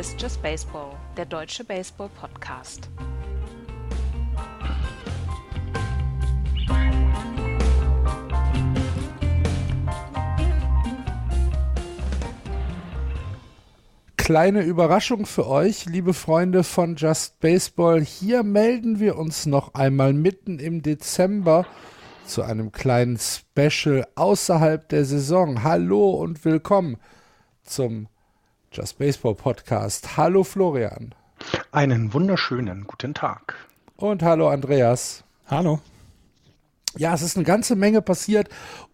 Ist Just Baseball, der deutsche Baseball-Podcast. Kleine Überraschung für euch, liebe Freunde von Just Baseball. Hier melden wir uns noch einmal mitten im Dezember zu einem kleinen Special außerhalb der Saison. Hallo und willkommen zum Just Baseball Podcast. Hallo Florian. Einen wunderschönen guten Tag. Und hallo Andreas. Hallo. Ja, es ist eine ganze Menge passiert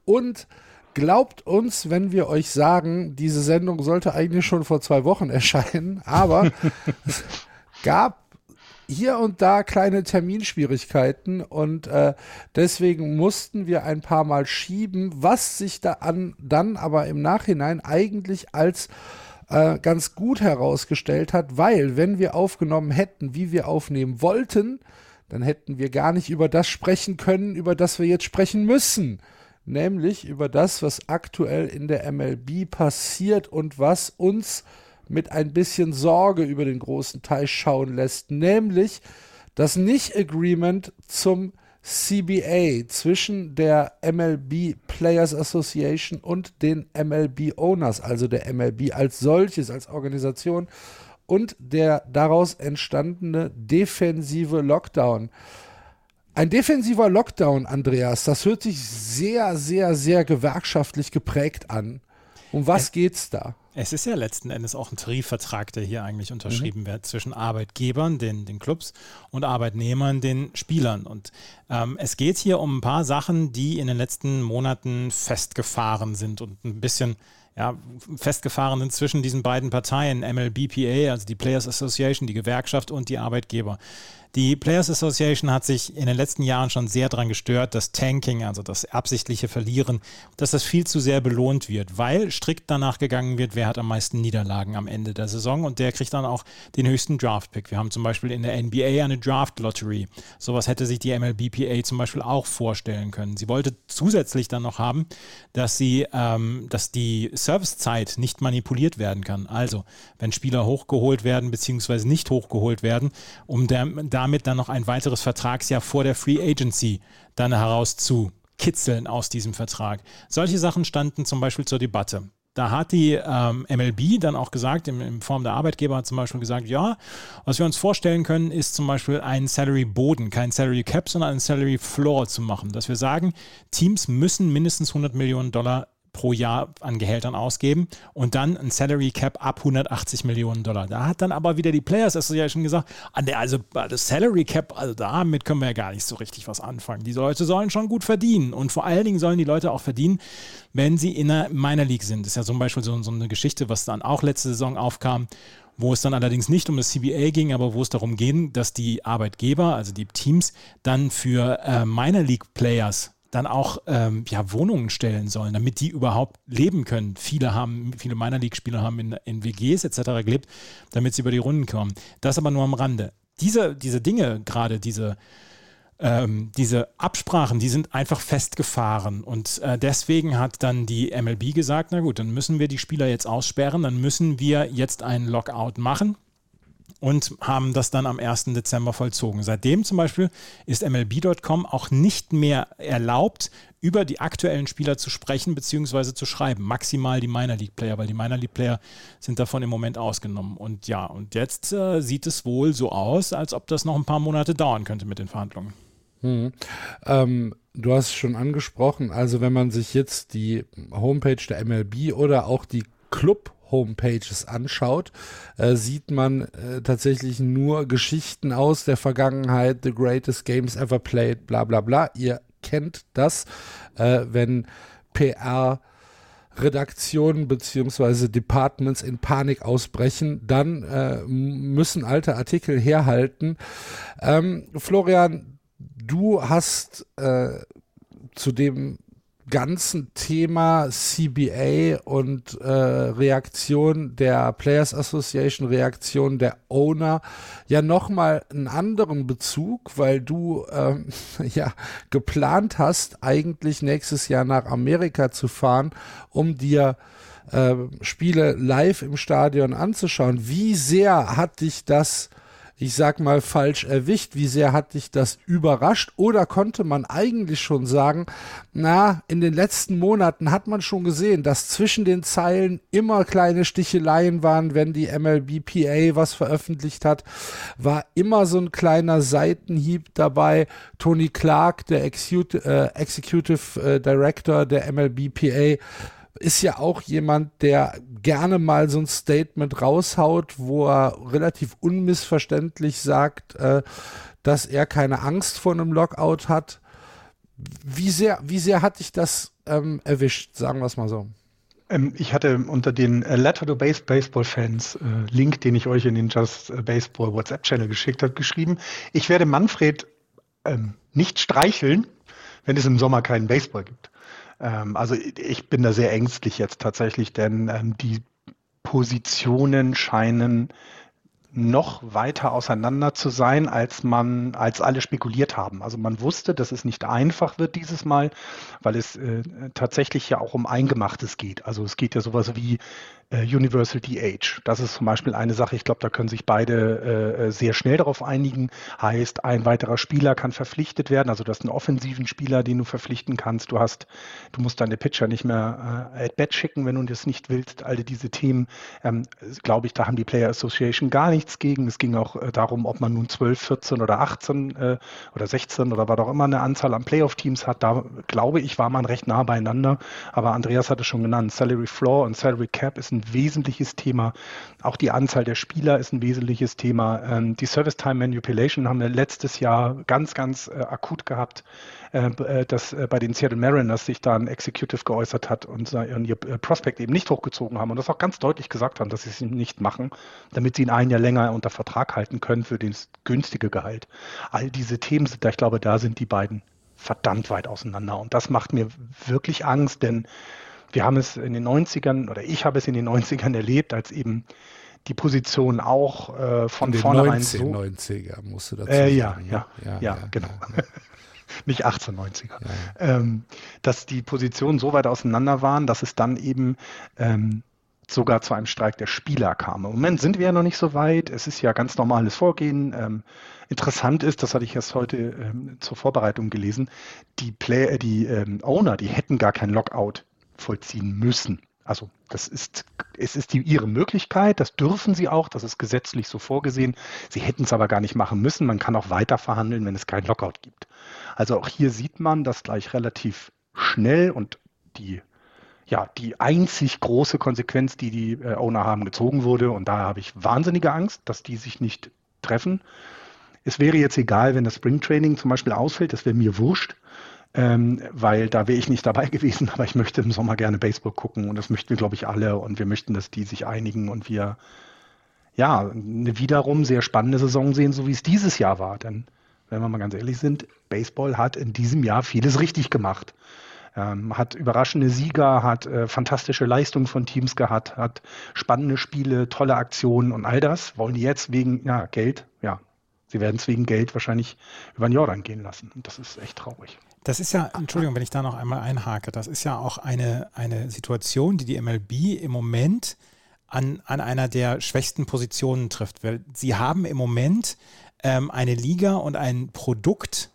und glaubt uns, wenn wir euch sagen, diese Sendung sollte eigentlich schon vor zwei Wochen erscheinen, aber es gab hier und da kleine Terminschwierigkeiten und äh, deswegen mussten wir ein paar Mal schieben, was sich da an, dann aber im Nachhinein eigentlich als äh, ganz gut herausgestellt hat, weil wenn wir aufgenommen hätten, wie wir aufnehmen wollten, dann hätten wir gar nicht über das sprechen können, über das wir jetzt sprechen müssen. Nämlich über das, was aktuell in der MLB passiert und was uns mit ein bisschen Sorge über den großen Teich schauen lässt, nämlich das Nicht-Agreement zum CBA zwischen der MLB Players Association und den MLB Owners, also der MLB als solches, als Organisation und der daraus entstandene defensive Lockdown. Ein defensiver Lockdown, Andreas, das hört sich sehr, sehr, sehr gewerkschaftlich geprägt an. Um was geht's da? Es ist ja letzten Endes auch ein Tarifvertrag, der hier eigentlich unterschrieben mhm. wird zwischen Arbeitgebern, den, den Clubs, und Arbeitnehmern, den Spielern. Und ähm, es geht hier um ein paar Sachen, die in den letzten Monaten festgefahren sind und ein bisschen ja, festgefahren sind zwischen diesen beiden Parteien, MLBPA, also die Players Association, die Gewerkschaft und die Arbeitgeber. Die Players Association hat sich in den letzten Jahren schon sehr daran gestört, dass Tanking, also das absichtliche Verlieren, dass das viel zu sehr belohnt wird, weil strikt danach gegangen wird, wer hat am meisten Niederlagen am Ende der Saison und der kriegt dann auch den höchsten Draft-Pick. Wir haben zum Beispiel in der NBA eine Draft-Lottery. Sowas hätte sich die MLBPA zum Beispiel auch vorstellen können. Sie wollte zusätzlich dann noch haben, dass sie, ähm, dass die Servicezeit nicht manipuliert werden kann. Also, wenn Spieler hochgeholt werden bzw. nicht hochgeholt werden, um der, damit dann noch ein weiteres Vertragsjahr vor der Free Agency dann heraus zu kitzeln aus diesem Vertrag. Solche Sachen standen zum Beispiel zur Debatte. Da hat die ähm, MLB dann auch gesagt, in, in, Form der Arbeitgeber hat zum Beispiel gesagt, ja, was wir uns vorstellen können, ist zum Beispiel einen Salary-Boden, kein Salary Cap, sondern einen Salary Floor zu machen. Dass wir sagen, Teams müssen mindestens 100 Millionen Dollar pro Jahr an Gehältern ausgeben und dann ein Salary Cap ab 180 Millionen Dollar. Da hat dann aber wieder die Players Association gesagt, an der, also das Salary Cap, also damit können wir ja gar nicht so richtig was anfangen. Die Leute sollen schon gut verdienen und vor allen Dingen sollen die Leute auch verdienen, wenn sie in einer Minor League sind. Das ist ja zum Beispiel so, so eine Geschichte, was dann auch letzte Saison aufkam wo es dann allerdings nicht um das CBA ging, aber wo es darum ging, dass die Arbeitgeber, also die Teams, dann für äh, Minor League Players dann auch ähm, ja, Wohnungen stellen sollen, damit die überhaupt leben können. Viele haben, viele meiner League-Spieler haben in, in WGs etc. gelebt, damit sie über die Runden kommen. Das aber nur am Rande. Diese, diese Dinge, gerade diese, ähm, diese Absprachen, die sind einfach festgefahren. Und äh, deswegen hat dann die MLB gesagt, na gut, dann müssen wir die Spieler jetzt aussperren, dann müssen wir jetzt einen Lockout machen und haben das dann am 1. Dezember vollzogen. Seitdem zum Beispiel ist MLB.com auch nicht mehr erlaubt, über die aktuellen Spieler zu sprechen bzw. zu schreiben. Maximal die Minor League Player, weil die Minor League Player sind davon im Moment ausgenommen. Und ja, und jetzt äh, sieht es wohl so aus, als ob das noch ein paar Monate dauern könnte mit den Verhandlungen. Hm. Ähm, du hast es schon angesprochen, also wenn man sich jetzt die Homepage der MLB oder auch die Club Homepages anschaut, äh, sieht man äh, tatsächlich nur Geschichten aus der Vergangenheit, The Greatest Games Ever Played, bla bla bla. Ihr kennt das, äh, wenn PR Redaktionen beziehungsweise Departments in Panik ausbrechen, dann äh, müssen alte Artikel herhalten. Ähm, Florian, du hast äh, zu dem ganzen Thema CBA und äh, Reaktion der Players Association, Reaktion der Owner ja nochmal einen anderen Bezug, weil du ähm, ja geplant hast, eigentlich nächstes Jahr nach Amerika zu fahren, um dir äh, Spiele live im Stadion anzuschauen. Wie sehr hat dich das ich sag mal, falsch erwischt? Wie sehr hat dich das überrascht? Oder konnte man eigentlich schon sagen, na, in den letzten Monaten hat man schon gesehen, dass zwischen den Zeilen immer kleine Sticheleien waren, wenn die MLBPA was veröffentlicht hat, war immer so ein kleiner Seitenhieb dabei. Tony Clark, der Executive, äh, Executive äh, Director der MLBPA, ist ja auch jemand, der gerne mal so ein Statement raushaut, wo er relativ unmissverständlich sagt, äh, dass er keine Angst vor einem Lockout hat. Wie sehr, wie sehr hat dich das ähm, erwischt, sagen wir es mal so? Ähm, ich hatte unter den äh, Letter to Base Baseball Fans äh, Link, den ich euch in den Just Baseball WhatsApp Channel geschickt habe, geschrieben, ich werde Manfred ähm, nicht streicheln, wenn es im Sommer keinen Baseball gibt. Ähm, also ich bin da sehr ängstlich jetzt tatsächlich, denn ähm, die Positionen scheinen noch weiter auseinander zu sein, als man, als alle spekuliert haben. Also man wusste, dass es nicht einfach wird dieses Mal, weil es äh, tatsächlich ja auch um Eingemachtes geht. Also es geht ja sowas wie Universal DH. Das ist zum Beispiel eine Sache, ich glaube, da können sich beide äh, sehr schnell darauf einigen. Heißt, ein weiterer Spieler kann verpflichtet werden. Also du hast einen offensiven Spieler, den du verpflichten kannst. Du hast, du musst deine Pitcher nicht mehr äh, at bat schicken, wenn du das nicht willst. All diese Themen, ähm, glaube ich, da haben die Player Association gar nichts gegen. Es ging auch äh, darum, ob man nun 12, 14 oder 18 äh, oder 16 oder was auch immer eine Anzahl an Playoff-Teams hat. Da glaube ich, war man recht nah beieinander. Aber Andreas hatte schon genannt, Salary Floor und Salary Cap ist ein wesentliches Thema. Auch die Anzahl der Spieler ist ein wesentliches Thema. Ähm, die Service Time Manipulation haben wir letztes Jahr ganz, ganz äh, akut gehabt, äh, äh, dass bei den Seattle Mariners sich da ein Executive geäußert hat und ihr Prospect eben nicht hochgezogen haben und das auch ganz deutlich gesagt haben, dass sie es nicht machen, damit sie ihn ein Jahr länger unter Vertrag halten können für das günstige Gehalt. All diese Themen sind da, ich glaube, da sind die beiden verdammt weit auseinander. Und das macht mir wirklich Angst, denn wir haben es in den 90ern oder ich habe es in den 90ern erlebt, als eben die Position auch äh, von in vornherein 1990er musst du dazu äh, ja, sagen. Ja, ja, ja, ja, genau. Ja. Nicht 1890er. Ähm, dass die Positionen so weit auseinander waren, dass es dann eben ähm, sogar zu einem Streik der Spieler kam. Im Moment sind wir ja noch nicht so weit. Es ist ja ganz normales Vorgehen. Ähm, interessant ist, das hatte ich erst heute ähm, zur Vorbereitung gelesen, die, Play äh, die ähm, Owner, die hätten gar kein Lockout vollziehen müssen. Also das ist, es ist die, ihre Möglichkeit, das dürfen sie auch, das ist gesetzlich so vorgesehen. Sie hätten es aber gar nicht machen müssen. Man kann auch weiter verhandeln, wenn es keinen Lockout gibt. Also auch hier sieht man, dass gleich relativ schnell und die, ja, die einzig große Konsequenz, die die äh, Owner haben, gezogen wurde. Und da habe ich wahnsinnige Angst, dass die sich nicht treffen. Es wäre jetzt egal, wenn das Springtraining zum Beispiel ausfällt, das wäre mir wurscht ähm, weil da wäre ich nicht dabei gewesen, aber ich möchte im Sommer gerne Baseball gucken und das möchten glaube ich, alle und wir möchten, dass die sich einigen und wir ja eine wiederum sehr spannende Saison sehen, so wie es dieses Jahr war. Denn wenn wir mal ganz ehrlich sind, Baseball hat in diesem Jahr vieles richtig gemacht. Ähm, hat überraschende Sieger, hat äh, fantastische Leistungen von Teams gehabt, hat spannende Spiele, tolle Aktionen und all das wollen die jetzt wegen ja, Geld, ja, sie werden es wegen Geld wahrscheinlich über den Jordan gehen lassen. Und das ist echt traurig. Das ist ja, Entschuldigung, wenn ich da noch einmal einhake, das ist ja auch eine, eine Situation, die die MLB im Moment an, an einer der schwächsten Positionen trifft. Weil sie haben im Moment ähm, eine Liga und ein Produkt,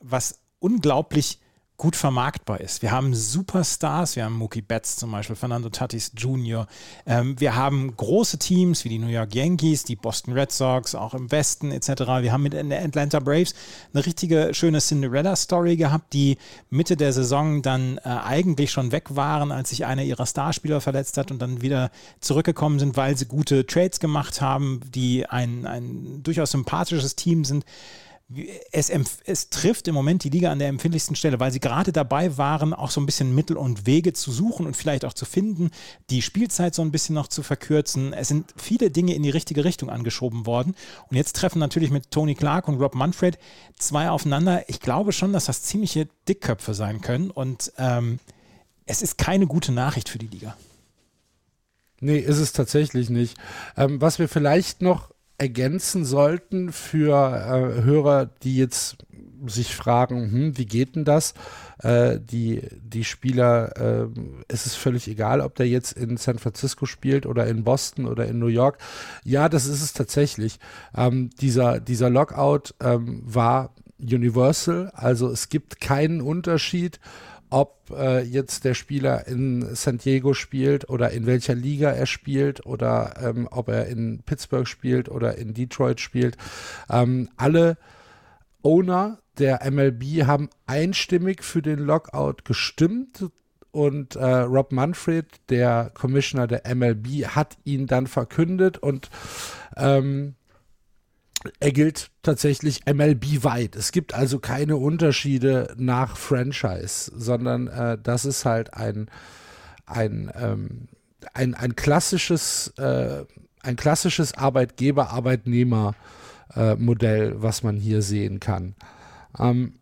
was unglaublich gut vermarktbar ist. Wir haben Superstars, wir haben Mookie Betts zum Beispiel, Fernando Tatis Jr., ähm, wir haben große Teams wie die New York Yankees, die Boston Red Sox, auch im Westen etc. Wir haben mit den Atlanta Braves eine richtige schöne Cinderella-Story gehabt, die Mitte der Saison dann äh, eigentlich schon weg waren, als sich einer ihrer Starspieler verletzt hat und dann wieder zurückgekommen sind, weil sie gute Trades gemacht haben, die ein, ein durchaus sympathisches Team sind es, es, trifft im Moment die Liga an der empfindlichsten Stelle, weil sie gerade dabei waren, auch so ein bisschen Mittel und Wege zu suchen und vielleicht auch zu finden, die Spielzeit so ein bisschen noch zu verkürzen. Es sind viele Dinge in die richtige Richtung angeschoben worden. Und jetzt treffen natürlich mit Tony Clark und Rob Manfred zwei aufeinander. Ich glaube schon, dass das ziemliche Dickköpfe sein können. Und ähm, es ist keine gute Nachricht für die Liga. Nee, ist es tatsächlich nicht. Ähm, was wir vielleicht noch ergänzen sollten für äh, Hörer, die jetzt sich fragen, hm, wie geht denn das? Äh, die, die Spieler, äh, es ist völlig egal, ob der jetzt in San Francisco spielt oder in Boston oder in New York. Ja, das ist es tatsächlich. Ähm, dieser, dieser Lockout ähm, war universal, also es gibt keinen Unterschied ob äh, jetzt der Spieler in San Diego spielt oder in welcher Liga er spielt oder ähm, ob er in Pittsburgh spielt oder in Detroit spielt. Ähm, alle Owner der MLB haben einstimmig für den Lockout gestimmt und äh, Rob Manfred, der Commissioner der MLB, hat ihn dann verkündet und ähm, er gilt tatsächlich MLB-weit. Es gibt also keine Unterschiede nach Franchise, sondern äh, das ist halt ein, ein, ähm, ein, ein klassisches, äh, ein klassisches Arbeitgeber-Arbeitnehmer-Modell, äh, was man hier sehen kann. Ähm,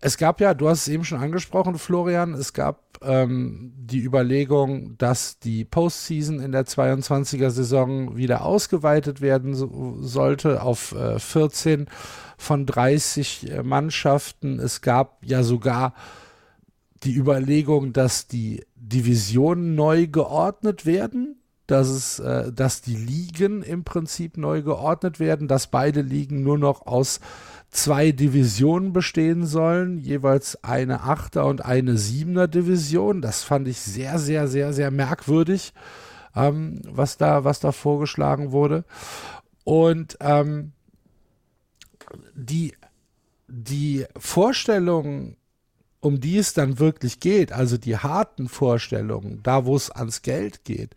es gab ja, du hast es eben schon angesprochen, Florian, es gab ähm, die Überlegung, dass die Postseason in der 22er Saison wieder ausgeweitet werden so, sollte auf äh, 14 von 30 äh, Mannschaften. Es gab ja sogar die Überlegung, dass die Divisionen neu geordnet werden, dass es, äh, dass die Ligen im Prinzip neu geordnet werden, dass beide Ligen nur noch aus zwei Divisionen bestehen sollen, jeweils eine Achter und eine Siebener Division. Das fand ich sehr, sehr, sehr, sehr merkwürdig, ähm, was, da, was da vorgeschlagen wurde. Und ähm, die, die Vorstellung, um die es dann wirklich geht, also die harten Vorstellungen, da wo es ans Geld geht,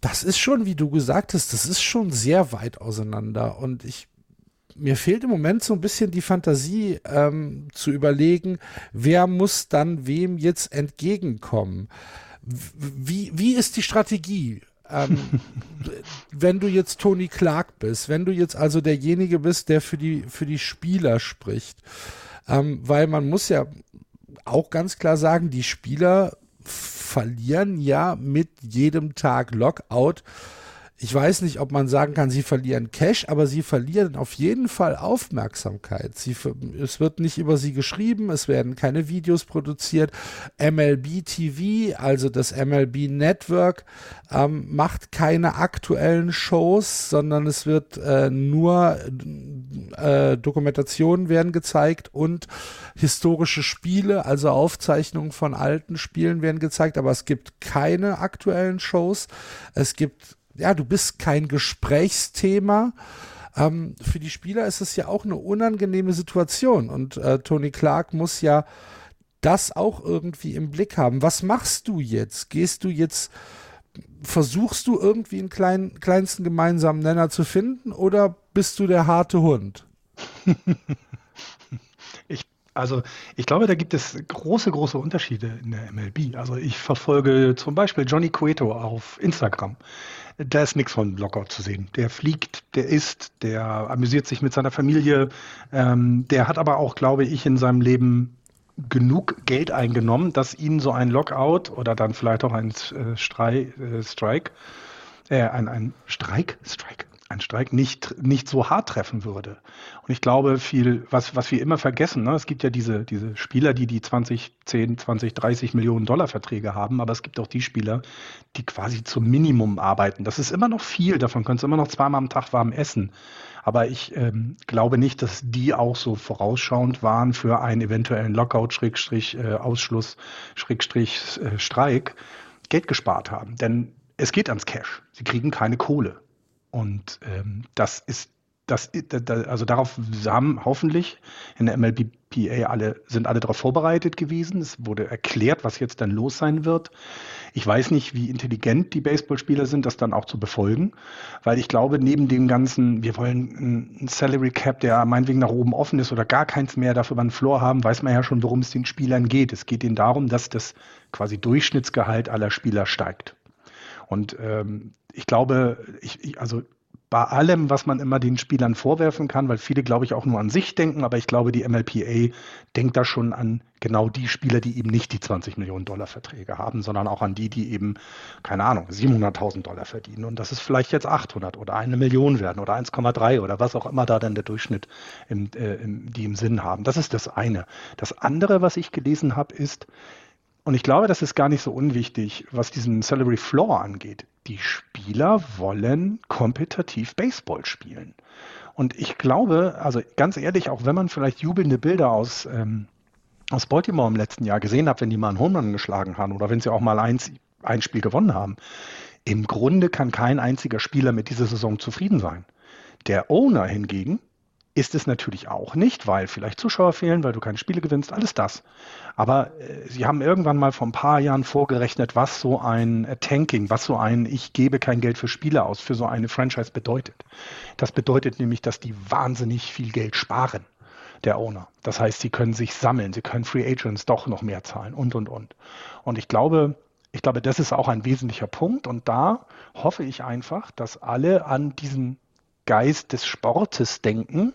das ist schon, wie du gesagt hast, das ist schon sehr weit auseinander. Und ich mir fehlt im Moment so ein bisschen die Fantasie ähm, zu überlegen, wer muss dann wem jetzt entgegenkommen. Wie, wie ist die Strategie? ähm, wenn du jetzt Tony Clark bist, wenn du jetzt also derjenige bist, der für die, für die Spieler spricht, ähm, weil man muss ja auch ganz klar sagen, die Spieler verlieren ja mit jedem Tag Lockout ich weiß nicht, ob man sagen kann, sie verlieren Cash, aber sie verlieren auf jeden Fall Aufmerksamkeit. Sie, es wird nicht über sie geschrieben, es werden keine Videos produziert. MLB TV, also das MLB Network, ähm, macht keine aktuellen Shows, sondern es wird äh, nur äh, Dokumentationen werden gezeigt und historische Spiele, also Aufzeichnungen von alten Spielen werden gezeigt, aber es gibt keine aktuellen Shows. Es gibt ja, du bist kein Gesprächsthema. Ähm, für die Spieler ist es ja auch eine unangenehme Situation und äh, Tony Clark muss ja das auch irgendwie im Blick haben. Was machst du jetzt? Gehst du jetzt, versuchst du irgendwie einen kleinen, kleinsten gemeinsamen Nenner zu finden oder bist du der harte Hund? ich, also ich glaube, da gibt es große, große Unterschiede in der MLB. Also ich verfolge zum Beispiel Johnny Cueto auf Instagram da ist nichts von Lockout zu sehen. Der fliegt, der isst, der amüsiert sich mit seiner Familie. Ähm, der hat aber auch, glaube ich, in seinem Leben genug Geld eingenommen, dass ihn so ein Lockout oder dann vielleicht auch ein äh, Strei, äh, Strike, äh, ein, ein Streik, Strike, ein Streik nicht, nicht so hart treffen würde. Und ich glaube, viel, was, was wir immer vergessen, ne, es gibt ja diese, diese Spieler, die die 20, 10, 20, 30 Millionen Dollar Verträge haben, aber es gibt auch die Spieler, die quasi zum Minimum arbeiten. Das ist immer noch viel, davon können sie immer noch zweimal am Tag warm essen. Aber ich ähm, glaube nicht, dass die auch so vorausschauend waren für einen eventuellen Lockout, Schrägstrich, äh, Ausschluss, Schrägstrich, äh, Streik, Geld gespart haben. Denn es geht ans Cash. Sie kriegen keine Kohle. Und ähm, das ist das, also darauf haben hoffentlich in der MLBPA alle, sind alle darauf vorbereitet gewesen. Es wurde erklärt, was jetzt dann los sein wird. Ich weiß nicht, wie intelligent die Baseballspieler sind, das dann auch zu befolgen, weil ich glaube, neben dem ganzen, wir wollen ein Salary Cap, der meinetwegen nach oben offen ist oder gar keins mehr, dafür wir einen Floor haben, weiß man ja schon, worum es den Spielern geht. Es geht ihnen darum, dass das quasi Durchschnittsgehalt aller Spieler steigt. Und ähm, ich glaube, ich, ich, also bei allem, was man immer den Spielern vorwerfen kann, weil viele, glaube ich, auch nur an sich denken, aber ich glaube, die MLPA denkt da schon an genau die Spieler, die eben nicht die 20 Millionen Dollar Verträge haben, sondern auch an die, die eben, keine Ahnung, 700.000 Dollar verdienen und das ist vielleicht jetzt 800 oder eine Million werden oder 1,3 oder was auch immer da dann der Durchschnitt, im, äh, im, die im Sinn haben. Das ist das eine. Das andere, was ich gelesen habe, ist, und ich glaube, das ist gar nicht so unwichtig, was diesen Salary Floor angeht. Die Spieler wollen kompetitiv Baseball spielen. Und ich glaube, also ganz ehrlich, auch wenn man vielleicht jubelnde Bilder aus, ähm, aus Baltimore im letzten Jahr gesehen hat, wenn die mal einen Home geschlagen haben oder wenn sie auch mal eins, ein Spiel gewonnen haben, im Grunde kann kein einziger Spieler mit dieser Saison zufrieden sein. Der Owner hingegen ist es natürlich auch nicht, weil vielleicht Zuschauer fehlen, weil du keine Spiele gewinnst, alles das. Aber äh, sie haben irgendwann mal vor ein paar Jahren vorgerechnet, was so ein äh, Tanking, was so ein Ich gebe kein Geld für Spiele aus, für so eine Franchise bedeutet. Das bedeutet nämlich, dass die wahnsinnig viel Geld sparen, der Owner. Das heißt, sie können sich sammeln, sie können Free Agents doch noch mehr zahlen und, und, und. Und ich glaube, ich glaube, das ist auch ein wesentlicher Punkt. Und da hoffe ich einfach, dass alle an diesen Geist des Sportes denken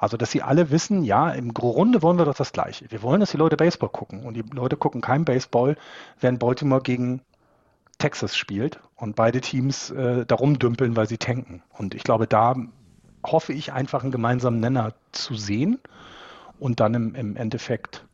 also, dass sie alle wissen, ja, im Grunde wollen wir doch das Gleiche. Wir wollen, dass die Leute Baseball gucken. Und die Leute gucken kein Baseball, wenn Baltimore gegen Texas spielt und beide Teams äh, darum dümpeln, weil sie tanken. Und ich glaube, da hoffe ich einfach einen gemeinsamen Nenner zu sehen und dann im, im Endeffekt,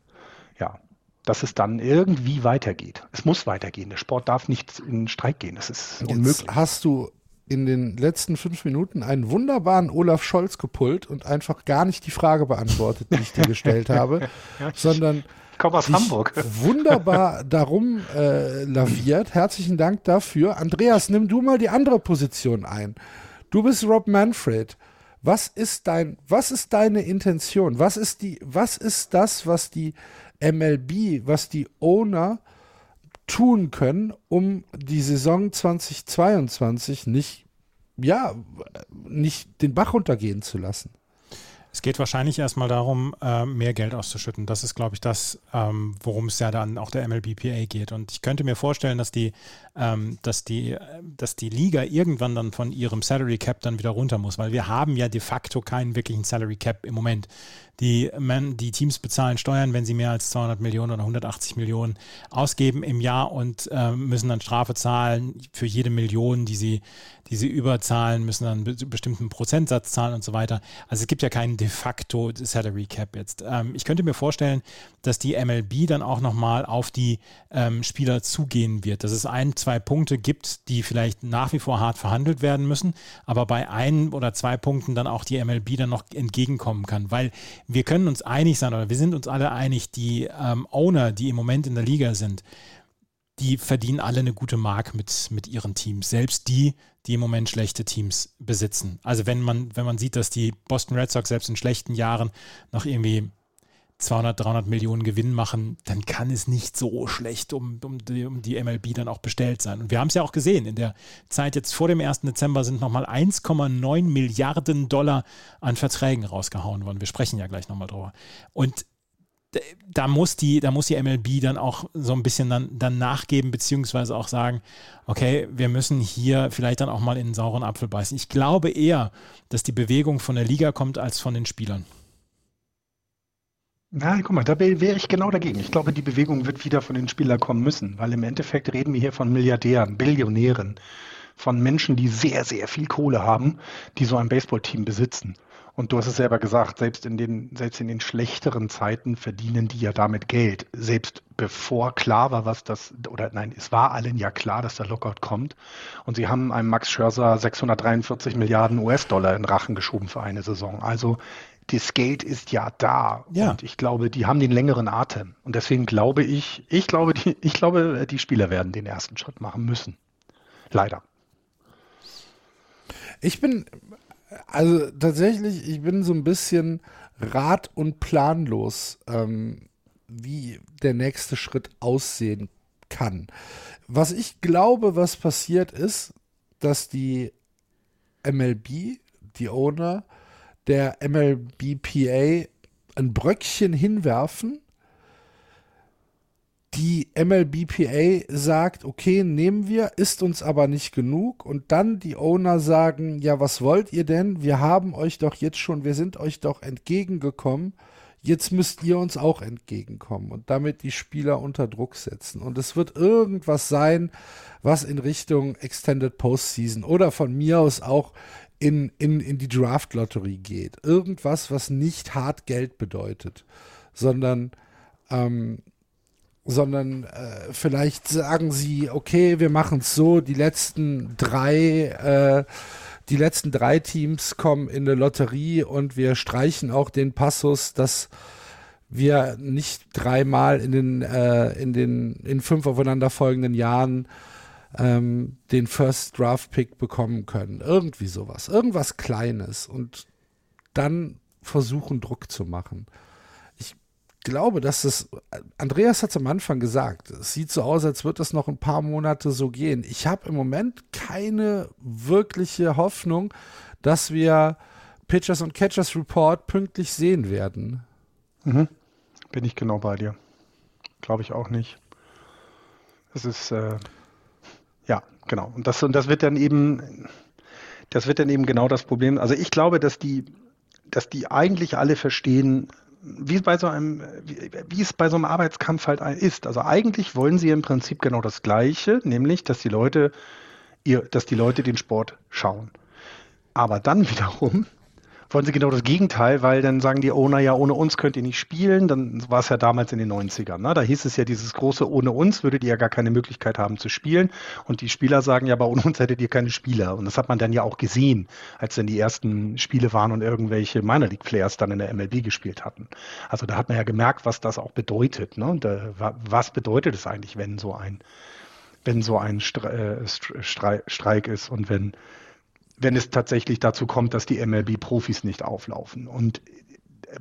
ja, dass es dann irgendwie weitergeht. Es muss weitergehen. Der Sport darf nicht in den Streik gehen. Das ist Jetzt unmöglich. Hast du in den letzten fünf Minuten einen wunderbaren Olaf Scholz gepult und einfach gar nicht die Frage beantwortet, die ich dir gestellt habe, ja, sondern komm aus Hamburg. wunderbar darum äh, laviert. Herzlichen Dank dafür. Andreas, nimm du mal die andere Position ein. Du bist Rob Manfred. Was ist dein, was ist deine Intention? Was ist die, was ist das, was die MLB, was die Owner tun können, um die Saison 2022 nicht, ja, nicht den Bach runtergehen zu lassen? Es geht wahrscheinlich erstmal darum, äh, mehr Geld auszuschütten. Das ist, glaube ich, das, ähm, worum es ja dann auch der MLBPA geht. Und ich könnte mir vorstellen, dass die, ähm, dass die, dass die Liga irgendwann dann von ihrem Salary Cap dann wieder runter muss, weil wir haben ja de facto keinen wirklichen Salary Cap im Moment. Die, die Teams bezahlen Steuern, wenn sie mehr als 200 Millionen oder 180 Millionen ausgeben im Jahr und äh, müssen dann Strafe zahlen für jede Million, die sie, die sie überzahlen, müssen dann einen bestimmten Prozentsatz zahlen und so weiter. Also es gibt ja keinen de facto Salary Cap jetzt. Ähm, ich könnte mir vorstellen, dass die MLB dann auch nochmal auf die ähm, Spieler zugehen wird, dass es ein, zwei Punkte gibt, die vielleicht nach wie vor hart verhandelt werden müssen, aber bei ein oder zwei Punkten dann auch die MLB dann noch entgegenkommen kann, weil wir können uns einig sein, oder wir sind uns alle einig, die ähm, Owner, die im Moment in der Liga sind, die verdienen alle eine gute Mark mit, mit ihren Teams. Selbst die, die im Moment schlechte Teams besitzen. Also wenn man, wenn man sieht, dass die Boston Red Sox selbst in schlechten Jahren noch irgendwie 200, 300 Millionen Gewinn machen, dann kann es nicht so schlecht um, um, die, um die MLB dann auch bestellt sein. Und wir haben es ja auch gesehen, in der Zeit jetzt vor dem 1. Dezember sind nochmal 1,9 Milliarden Dollar an Verträgen rausgehauen worden. Wir sprechen ja gleich nochmal drüber. Und da muss die, da muss die MLB dann auch so ein bisschen dann, dann nachgeben, beziehungsweise auch sagen, okay, wir müssen hier vielleicht dann auch mal in einen sauren Apfel beißen. Ich glaube eher, dass die Bewegung von der Liga kommt als von den Spielern. Na, guck mal, da wäre ich genau dagegen. Ich glaube, die Bewegung wird wieder von den Spielern kommen müssen, weil im Endeffekt reden wir hier von Milliardären, Billionären, von Menschen, die sehr, sehr viel Kohle haben, die so ein Baseballteam besitzen. Und du hast es selber gesagt, selbst in den, selbst in den schlechteren Zeiten verdienen die ja damit Geld. Selbst bevor klar war, was das, oder nein, es war allen ja klar, dass der Lockout kommt. Und sie haben einem Max Scherzer 643 Milliarden US-Dollar in Rachen geschoben für eine Saison. Also das Geld ist ja da. Ja. Und ich glaube, die haben den längeren Atem. Und deswegen glaube ich, ich glaube, die, ich glaube, die Spieler werden den ersten Schritt machen müssen. Leider. Ich bin, also tatsächlich, ich bin so ein bisschen rat- und planlos, ähm, wie der nächste Schritt aussehen kann. Was ich glaube, was passiert ist, dass die MLB, die Owner, der MLBPA ein Bröckchen hinwerfen, die MLBPA sagt, okay, nehmen wir, ist uns aber nicht genug. Und dann die Owner sagen, ja, was wollt ihr denn? Wir haben euch doch jetzt schon, wir sind euch doch entgegengekommen. Jetzt müsst ihr uns auch entgegenkommen und damit die Spieler unter Druck setzen. Und es wird irgendwas sein, was in Richtung Extended Postseason oder von mir aus auch in, in, in die Draft-Lotterie geht. Irgendwas, was nicht hart Geld bedeutet, sondern ähm, sondern äh, vielleicht sagen sie, okay, wir machen es so, die letzten drei, äh, die letzten drei Teams kommen in eine Lotterie und wir streichen auch den Passus, dass wir nicht dreimal in den, äh, in den, in fünf aufeinanderfolgenden Jahren ähm, den First Draft Pick bekommen können. Irgendwie sowas. Irgendwas Kleines und dann versuchen, Druck zu machen glaube, dass es, Andreas hat es am Anfang gesagt, es sieht so aus, als wird es noch ein paar Monate so gehen. Ich habe im Moment keine wirkliche Hoffnung, dass wir Pitchers und Catchers Report pünktlich sehen werden. Mhm. Bin ich genau bei dir. Glaube ich auch nicht. Es ist, äh, genau. Und das, und das wird dann eben, das wird dann eben genau das Problem. Also ich glaube, dass die, dass die eigentlich alle verstehen, wie es bei so einem, wie, wie, es bei so einem Arbeitskampf halt ist. Also eigentlich wollen sie im Prinzip genau das Gleiche, nämlich, dass die Leute ihr, dass die Leute den Sport schauen. Aber dann wiederum wollen sie genau das Gegenteil, weil dann sagen die Owner ja, ohne uns könnt ihr nicht spielen. Dann war es ja damals in den 90ern. Ne? Da hieß es ja, dieses große ohne uns würdet ihr ja gar keine Möglichkeit haben zu spielen. Und die Spieler sagen ja, aber ohne uns hättet ihr keine Spieler. Und das hat man dann ja auch gesehen, als dann die ersten Spiele waren und irgendwelche Minor League Players dann in der MLB gespielt hatten. Also da hat man ja gemerkt, was das auch bedeutet. Ne? Und äh, was bedeutet es eigentlich, wenn so ein wenn so ein äh, Streik ist und wenn wenn es tatsächlich dazu kommt, dass die MLB-Profis nicht auflaufen. Und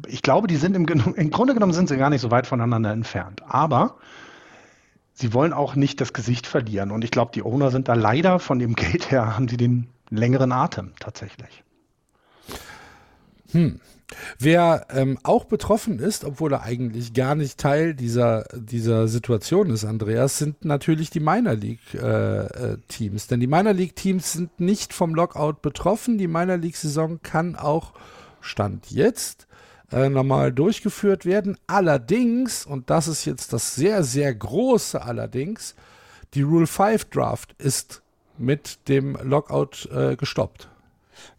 ich glaube, die sind im, im Grunde genommen sind sie gar nicht so weit voneinander entfernt. Aber sie wollen auch nicht das Gesicht verlieren. Und ich glaube, die Owner sind da leider von dem Geld her, haben sie den längeren Atem tatsächlich. Hm. Wer ähm, auch betroffen ist, obwohl er eigentlich gar nicht Teil dieser, dieser Situation ist, Andreas, sind natürlich die Minor League äh, äh. Denn die Minor League Teams sind nicht vom Lockout betroffen. Die Minor League Saison kann auch Stand jetzt äh, normal durchgeführt werden. Allerdings, und das ist jetzt das sehr, sehr große Allerdings, die Rule 5 Draft ist mit dem Lockout äh, gestoppt.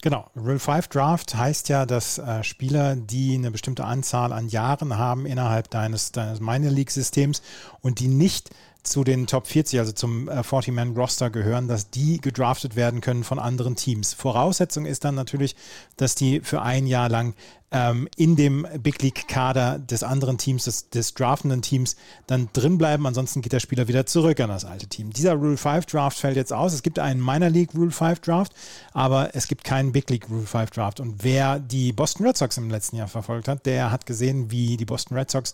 Genau, Rule 5 Draft heißt ja, dass äh, Spieler, die eine bestimmte Anzahl an Jahren haben innerhalb deines, deines Minor League Systems und die nicht zu den Top 40, also zum äh, 40-Man-Roster gehören, dass die gedraftet werden können von anderen Teams. Voraussetzung ist dann natürlich, dass die für ein Jahr lang ähm, in dem Big League-Kader des anderen Teams, des, des draftenden Teams, dann drin bleiben. Ansonsten geht der Spieler wieder zurück an das alte Team. Dieser Rule 5 Draft fällt jetzt aus. Es gibt einen Minor League Rule 5 Draft, aber es gibt keinen Big League Rule 5 Draft. Und wer die Boston Red Sox im letzten Jahr verfolgt hat, der hat gesehen, wie die Boston Red Sox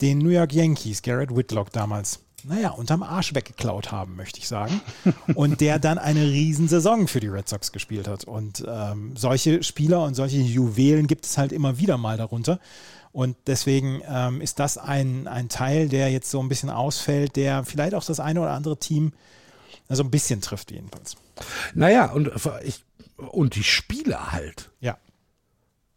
den New York Yankees, Garrett Whitlock damals naja, unterm Arsch weggeklaut haben, möchte ich sagen. Und der dann eine Riesensaison für die Red Sox gespielt hat. Und ähm, solche Spieler und solche Juwelen gibt es halt immer wieder mal darunter. Und deswegen ähm, ist das ein, ein Teil, der jetzt so ein bisschen ausfällt, der vielleicht auch das eine oder andere Team so ein bisschen trifft, jedenfalls. Naja, und, ich, und die Spieler halt. Ja.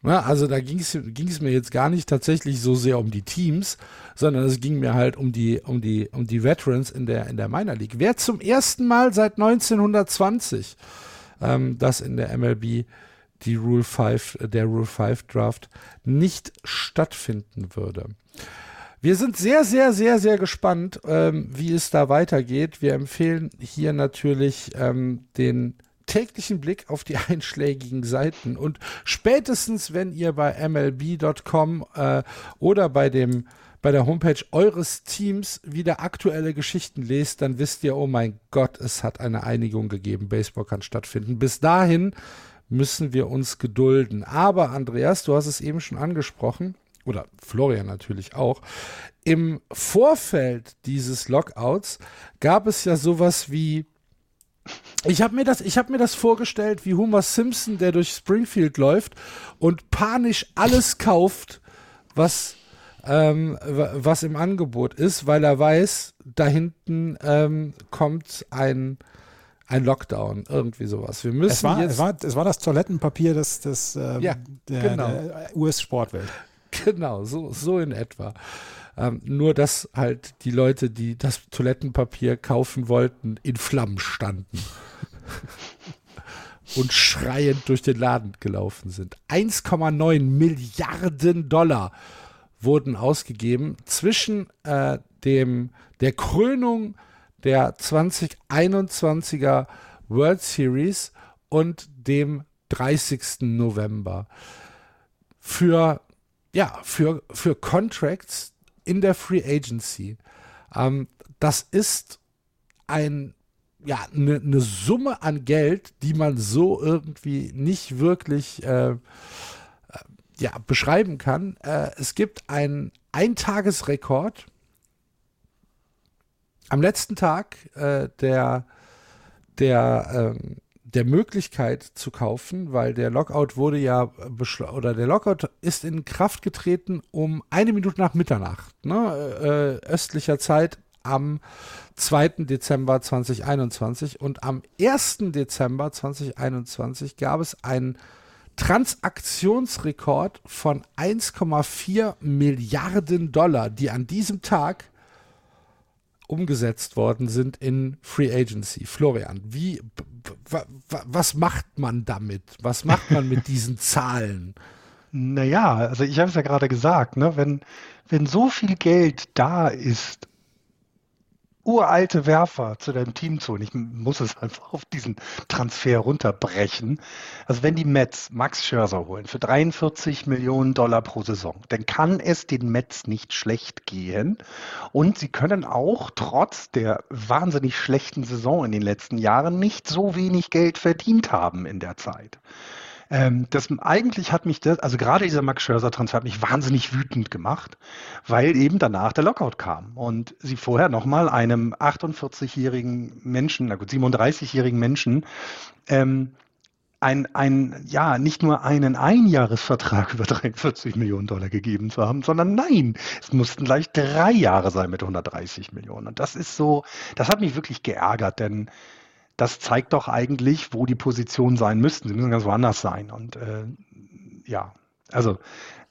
Na, also da ging es mir jetzt gar nicht tatsächlich so sehr um die Teams, sondern es ging mir halt um die, um die, um die Veterans in der, in der Minor League. Wer zum ersten Mal seit 1920 ähm, das in der MLB die Rule 5, der Rule 5 Draft nicht stattfinden würde. Wir sind sehr, sehr, sehr, sehr gespannt, ähm, wie es da weitergeht. Wir empfehlen hier natürlich ähm, den täglichen Blick auf die einschlägigen Seiten und spätestens, wenn ihr bei MLB.com äh, oder bei dem bei der Homepage eures Teams wieder aktuelle Geschichten lest, dann wisst ihr, oh mein Gott, es hat eine Einigung gegeben, Baseball kann stattfinden. Bis dahin müssen wir uns gedulden. Aber Andreas, du hast es eben schon angesprochen, oder Florian natürlich auch, im Vorfeld dieses Lockouts gab es ja sowas wie ich habe mir das, ich habe mir das vorgestellt wie Homer Simpson, der durch Springfield läuft und panisch alles kauft, was ähm, was im Angebot ist, weil er weiß, da hinten ähm, kommt ein, ein Lockdown, irgendwie sowas. Wir müssen es, war, es, war, es war das Toilettenpapier des, des ähm, Ja, der, genau. der US-Sportwelt. Genau, so, so in etwa. Ähm, nur, dass halt die Leute, die das Toilettenpapier kaufen wollten, in Flammen standen. und schreiend durch den Laden gelaufen sind. 1,9 Milliarden Dollar wurden ausgegeben zwischen äh, dem, der Krönung der 2021er World Series und dem 30. November für ja, für, für Contracts in der Free Agency. Ähm, das ist ein, ja, eine ne Summe an Geld, die man so irgendwie nicht wirklich äh, äh, ja, beschreiben kann. Äh, es gibt einen Eintagesrekord am letzten Tag äh, der, der ähm, der Möglichkeit zu kaufen, weil der Lockout wurde ja oder der Lockout ist in Kraft getreten um eine Minute nach Mitternacht, ne, äh, östlicher Zeit am 2. Dezember 2021 und am 1. Dezember 2021 gab es einen Transaktionsrekord von 1,4 Milliarden Dollar, die an diesem Tag umgesetzt worden sind in Free Agency. Florian, wie, was macht man damit? Was macht man mit diesen Zahlen? Naja, also ich habe es ja gerade gesagt, ne, wenn, wenn so viel Geld da ist, uralte Werfer zu deinem Team zu, und ich muss es einfach auf diesen Transfer runterbrechen. Also wenn die Mets Max Scherzer holen für 43 Millionen Dollar pro Saison, dann kann es den Mets nicht schlecht gehen. Und sie können auch trotz der wahnsinnig schlechten Saison in den letzten Jahren nicht so wenig Geld verdient haben in der Zeit. Ähm, das eigentlich hat mich das, also gerade dieser Max Scherzer-Transfer hat mich wahnsinnig wütend gemacht, weil eben danach der Lockout kam und sie vorher nochmal einem 48-jährigen Menschen, na gut, 37-jährigen Menschen, ähm, ein, ein, ja, nicht nur einen Einjahresvertrag über 43 Millionen Dollar gegeben zu haben, sondern nein, es mussten gleich drei Jahre sein mit 130 Millionen. Und das ist so, das hat mich wirklich geärgert, denn das zeigt doch eigentlich, wo die Positionen sein müssten. Sie müssen ganz woanders sein. Und äh, ja, also,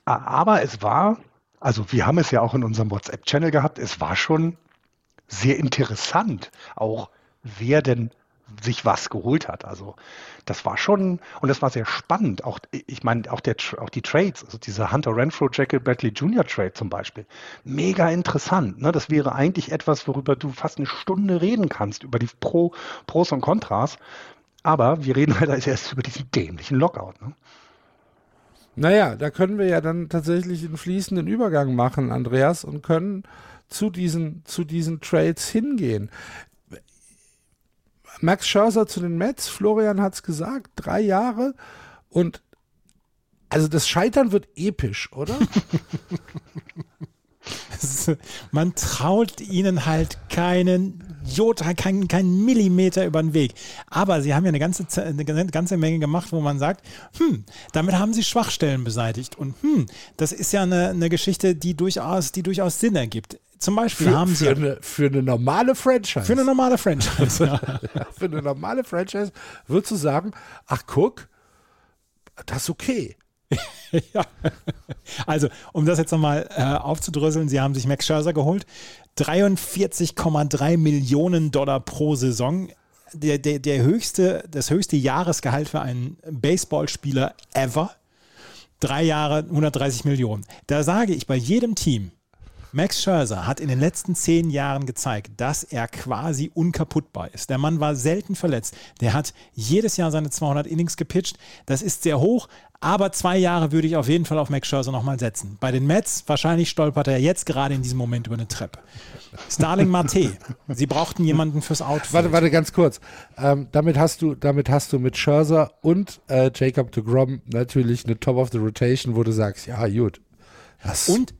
aber es war, also wir haben es ja auch in unserem WhatsApp-Channel gehabt, es war schon sehr interessant, auch wer denn sich was geholt hat. Also das war schon, und das war sehr spannend. Auch, ich meine, auch, der, auch die Trades, also dieser Hunter Renfro, Jackie Bradley Jr. Trade zum Beispiel, mega interessant. Ne? Das wäre eigentlich etwas, worüber du fast eine Stunde reden kannst, über die Pro, Pros und Kontras. Aber wir reden halt erst über diesen dämlichen Lockout. Ne? Naja, da können wir ja dann tatsächlich einen fließenden Übergang machen, Andreas, und können zu diesen, zu diesen Trades hingehen. Max Scherzer zu den Mets, Florian hat es gesagt, drei Jahre und also das Scheitern wird episch, oder? Man traut ihnen halt keinen Jota, keinen, keinen Millimeter über den Weg. Aber sie haben ja eine ganze, eine ganze Menge gemacht, wo man sagt, hm, damit haben sie Schwachstellen beseitigt. Und hm, das ist ja eine, eine Geschichte, die durchaus, die durchaus Sinn ergibt. Zum Beispiel für, haben sie. Für eine, für eine normale Franchise. Für eine normale Franchise. ja. für eine normale Franchise würdest du sagen, ach guck, das ist okay. ja. Also, um das jetzt nochmal äh, aufzudröseln, sie haben sich Max Scherzer geholt. 43,3 Millionen Dollar pro Saison. Der, der, der höchste, das höchste Jahresgehalt für einen Baseballspieler ever. Drei Jahre, 130 Millionen. Da sage ich bei jedem Team, Max Scherzer hat in den letzten zehn Jahren gezeigt, dass er quasi unkaputtbar ist. Der Mann war selten verletzt. Der hat jedes Jahr seine 200 Innings gepitcht. Das ist sehr hoch, aber zwei Jahre würde ich auf jeden Fall auf Max Scherzer nochmal setzen. Bei den Mets, wahrscheinlich stolpert er jetzt gerade in diesem Moment über eine Treppe. Starling Marte, sie brauchten jemanden fürs Outfit. Warte, warte, ganz kurz. Ähm, damit, hast du, damit hast du mit Scherzer und äh, Jacob de Grom natürlich eine Top of the Rotation, wo du sagst, ja, gut. Das und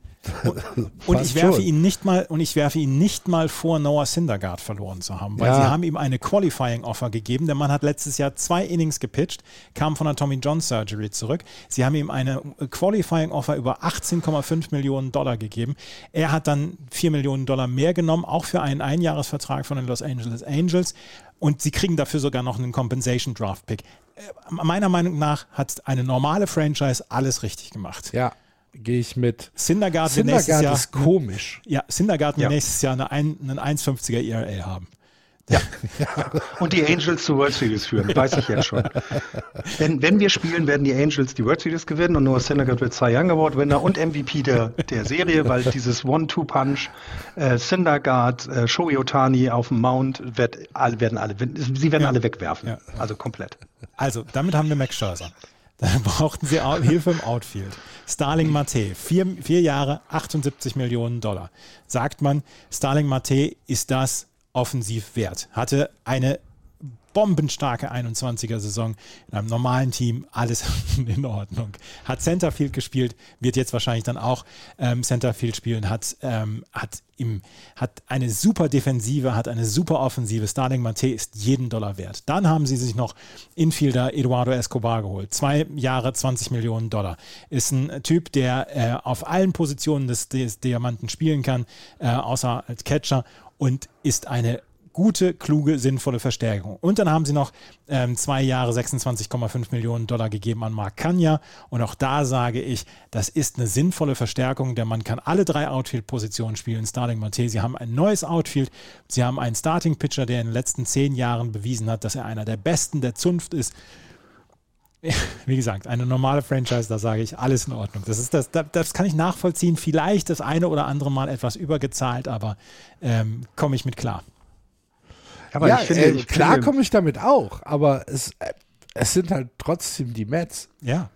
und ich werfe schon. ihn nicht mal und ich werfe ihn nicht mal vor, Noah Syndergaard verloren zu haben, weil ja. sie haben ihm eine Qualifying Offer gegeben. Der Mann hat letztes Jahr zwei Innings gepitcht, kam von der Tommy John Surgery zurück. Sie haben ihm eine Qualifying Offer über 18,5 Millionen Dollar gegeben. Er hat dann 4 Millionen Dollar mehr genommen, auch für einen Einjahresvertrag von den Los Angeles Angels. Und sie kriegen dafür sogar noch einen Compensation Draft Pick. Äh, meiner Meinung nach hat eine normale Franchise alles richtig gemacht. Ja, gehe ich mit. Syndergaard, Syndergaard ist komisch. Ja, Syndergaard ja. nächstes Jahr eine, einen 1,50er ERA haben. Ja. Und die Angels zu World Series führen, weiß ich jetzt schon. Wenn, wenn wir spielen, werden die Angels die World Series gewinnen und Noah Syndergaard wird Cy Young Award Winner und MVP der, der Serie, weil dieses One-Two-Punch, äh, Syndergaard, äh, Shohei Otani auf dem Mount wird, alle, werden alle, sie werden ja. alle wegwerfen. Ja. Also komplett. Also, damit haben wir Max Scherzer. Dann brauchten sie Hilfe im Outfield. Starling Mate, vier, vier Jahre, 78 Millionen Dollar. Sagt man, Starling Mate ist das offensiv wert. Hatte eine bombenstarke 21er-Saison in einem normalen Team, alles in Ordnung. Hat Centerfield gespielt, wird jetzt wahrscheinlich dann auch ähm, Centerfield spielen, hat, ähm, hat, im, hat eine super Defensive, hat eine super Offensive. Starling Mate ist jeden Dollar wert. Dann haben sie sich noch Infielder Eduardo Escobar geholt. Zwei Jahre, 20 Millionen Dollar. Ist ein Typ, der äh, auf allen Positionen des, des Diamanten spielen kann, äh, außer als Catcher und ist eine gute, kluge, sinnvolle Verstärkung. Und dann haben sie noch ähm, zwei Jahre 26,5 Millionen Dollar gegeben an Mark Kanya. Und auch da sage ich, das ist eine sinnvolle Verstärkung, denn man kann alle drei Outfield-Positionen spielen. Starling Mate, sie haben ein neues Outfield. Sie haben einen Starting-Pitcher, der in den letzten zehn Jahren bewiesen hat, dass er einer der besten der Zunft ist. Wie gesagt, eine normale Franchise, da sage ich, alles in Ordnung. Das, ist das, das kann ich nachvollziehen. Vielleicht das eine oder andere Mal etwas übergezahlt, aber ähm, komme ich mit klar. Aber ja, finde, äh, klar komme ich damit auch, aber es, äh, es sind halt trotzdem die Mets. Ja.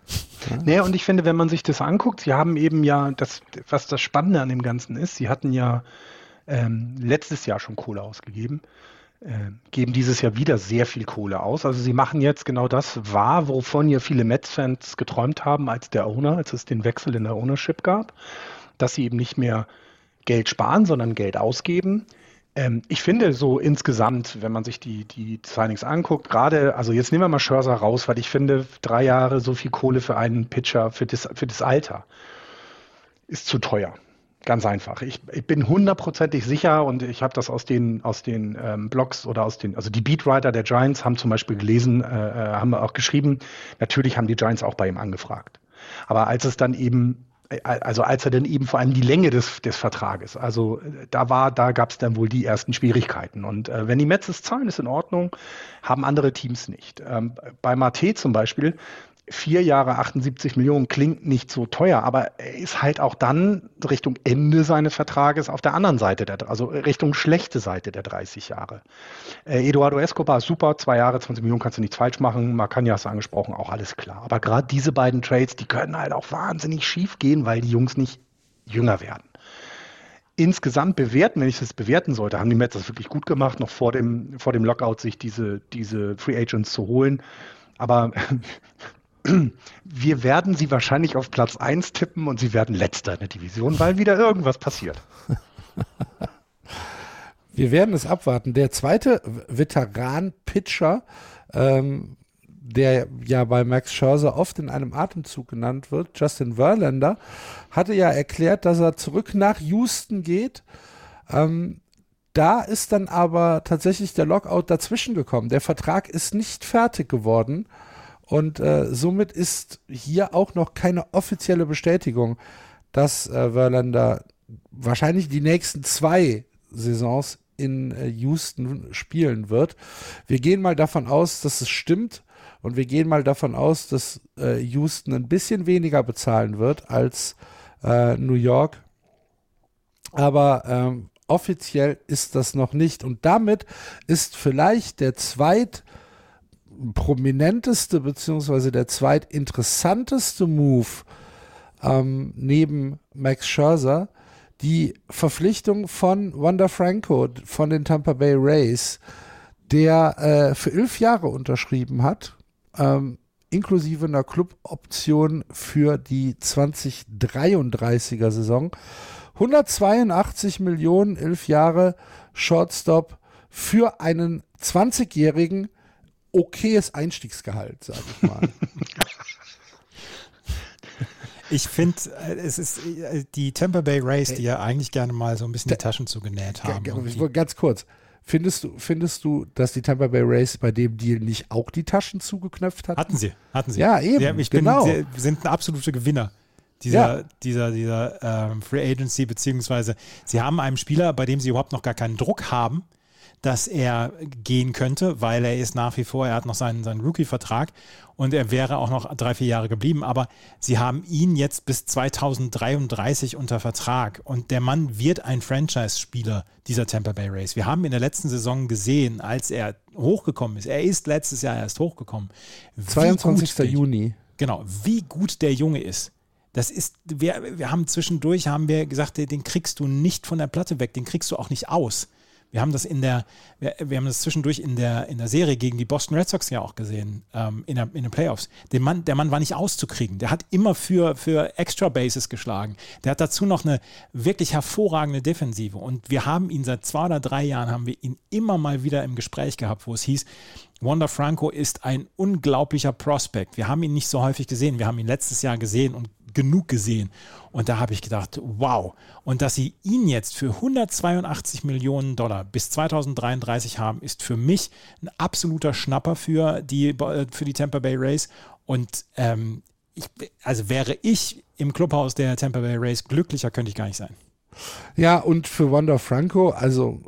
ja. Nee, und ich finde, wenn man sich das anguckt, sie haben eben ja, das, was das Spannende an dem Ganzen ist, sie hatten ja ähm, letztes Jahr schon Kohle ausgegeben, äh, geben dieses Jahr wieder sehr viel Kohle aus. Also sie machen jetzt genau das wahr, wovon ja viele Mets-Fans geträumt haben, als der Owner, als es den Wechsel in der Ownership gab, dass sie eben nicht mehr Geld sparen, sondern Geld ausgeben. Ähm, ich finde so insgesamt, wenn man sich die, die Signings anguckt, gerade, also jetzt nehmen wir mal Scherzer raus, weil ich finde, drei Jahre so viel Kohle für einen Pitcher, für das, für das Alter, ist zu teuer. Ganz einfach. Ich, ich bin hundertprozentig sicher und ich habe das aus den, aus den ähm, Blogs oder aus den, also die Beatwriter der Giants haben zum Beispiel gelesen, äh, äh haben auch geschrieben, natürlich haben die Giants auch bei ihm angefragt. Aber als es dann eben also als er dann eben vor allem die Länge des, des Vertrages, also da war, da gab es dann wohl die ersten Schwierigkeiten. Und äh, wenn die Mets es zahlen, ist in Ordnung, haben andere Teams nicht. Ähm, bei Mate zum Beispiel, vier Jahre 78 Millionen klingt nicht so teuer, aber er ist halt auch dann Richtung Ende seines Vertrages auf der anderen Seite, der, also Richtung schlechte Seite der 30 Jahre. Äh, Eduardo Escobar, super, zwei Jahre, 20 Millionen kannst du nichts falsch machen. Marcanja hast du angesprochen, auch alles klar. Aber gerade diese beiden Trades, die können halt auch wahnsinnig schief gehen, weil die Jungs nicht jünger werden insgesamt bewerten, wenn ich das bewerten sollte, haben die Mets das wirklich gut gemacht, noch vor dem, vor dem Lockout sich diese, diese Free Agents zu holen. Aber wir werden sie wahrscheinlich auf Platz 1 tippen und sie werden letzter in der Division, weil wieder irgendwas passiert. Wir werden es abwarten. Der zweite Veteran-Pitcher, ähm, der ja bei Max Scherzer oft in einem Atemzug genannt wird, Justin Verlander, hatte ja erklärt, dass er zurück nach Houston geht. Ähm, da ist dann aber tatsächlich der Lockout dazwischen gekommen. Der Vertrag ist nicht fertig geworden. Und äh, somit ist hier auch noch keine offizielle Bestätigung, dass äh, Verlander wahrscheinlich die nächsten zwei Saisons in äh, Houston spielen wird. Wir gehen mal davon aus, dass es stimmt. Und wir gehen mal davon aus, dass äh, Houston ein bisschen weniger bezahlen wird als äh, New York. Aber ähm, offiziell ist das noch nicht. Und damit ist vielleicht der zweit prominenteste beziehungsweise der zweitinteressanteste Move ähm, neben Max Scherzer die Verpflichtung von Wanda Franco von den Tampa Bay Rays, der äh, für elf Jahre unterschrieben hat. Ähm, inklusive einer Cluboption für die 2033er Saison. 182 Millionen, elf Jahre Shortstop für einen 20-jährigen okayes Einstiegsgehalt, sage ich mal. Ich finde, äh, es ist äh, die Tampa Bay Rays, die ja eigentlich gerne mal so ein bisschen die Taschen zugenäht haben. Ganz kurz. Findest du, findest du, dass die Tampa Bay Rays bei dem Deal nicht auch die Taschen zugeknöpft hat? Hatten sie, hatten sie. Ja, eben. Ja, ich genau. Bin, wir sind ein absoluter Gewinner dieser, ja. dieser, dieser ähm, Free Agency, beziehungsweise sie haben einen Spieler, bei dem sie überhaupt noch gar keinen Druck haben, dass er gehen könnte, weil er ist nach wie vor, er hat noch seinen, seinen Rookie-Vertrag und er wäre auch noch drei, vier Jahre geblieben. Aber sie haben ihn jetzt bis 2033 unter Vertrag und der Mann wird ein Franchise-Spieler dieser Tampa Bay Race. Wir haben in der letzten Saison gesehen, als er hochgekommen ist, er ist letztes Jahr erst hochgekommen. 22. Juni. Genau, wie gut der Junge ist. Das ist, wir, wir haben zwischendurch, haben wir gesagt, den kriegst du nicht von der Platte weg, den kriegst du auch nicht aus. Wir haben das in der, wir, wir, haben das zwischendurch in der, in der Serie gegen die Boston Red Sox ja auch gesehen, ähm, in, der, in den Playoffs. Der Mann, der Mann war nicht auszukriegen. Der hat immer für, für Extra Bases geschlagen. Der hat dazu noch eine wirklich hervorragende Defensive. Und wir haben ihn seit zwei oder drei Jahren, haben wir ihn immer mal wieder im Gespräch gehabt, wo es hieß, Wanda Franco ist ein unglaublicher Prospect. Wir haben ihn nicht so häufig gesehen. Wir haben ihn letztes Jahr gesehen und genug gesehen. Und da habe ich gedacht, wow. Und dass sie ihn jetzt für 182 Millionen Dollar bis 2033 haben, ist für mich ein absoluter Schnapper für die, für die Tampa Bay Rays. Und ähm, ich, also wäre ich im Clubhaus der Tampa Bay Rays glücklicher, könnte ich gar nicht sein. Ja, und für Wanda Franco, also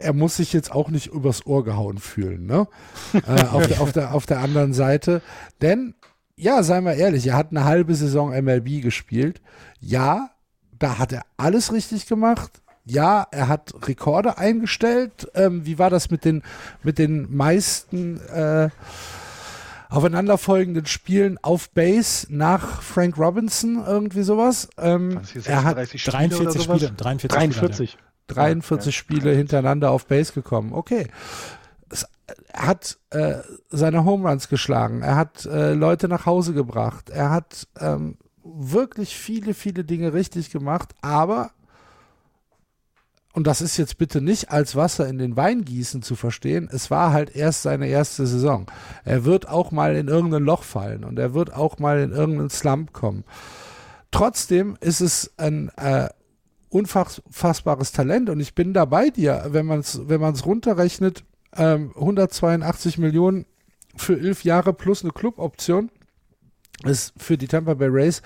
er muss sich jetzt auch nicht übers Ohr gehauen fühlen, ne? äh, auf, der, auf, der, auf der anderen Seite. Denn, ja, seien wir ehrlich, er hat eine halbe Saison MLB gespielt. Ja, da hat er alles richtig gemacht. Ja, er hat Rekorde eingestellt. Ähm, wie war das mit den, mit den meisten äh, aufeinanderfolgenden Spielen auf Base nach Frank Robinson, irgendwie sowas? Ähm, er hat 43 Spiele, 43, 43. 43 ja, Spiele hintereinander auf Base gekommen. Okay. er hat äh, seine Home Runs geschlagen. Er hat äh, Leute nach Hause gebracht. Er hat ähm, wirklich viele, viele Dinge richtig gemacht. Aber, und das ist jetzt bitte nicht als Wasser in den Wein gießen zu verstehen, es war halt erst seine erste Saison. Er wird auch mal in irgendein Loch fallen und er wird auch mal in irgendeinen Slump kommen. Trotzdem ist es ein äh, unfassbares Talent und ich bin da bei dir, wenn man es wenn man's runterrechnet, ähm, 182 Millionen für elf Jahre plus eine Cluboption ist für die Tampa Bay Rays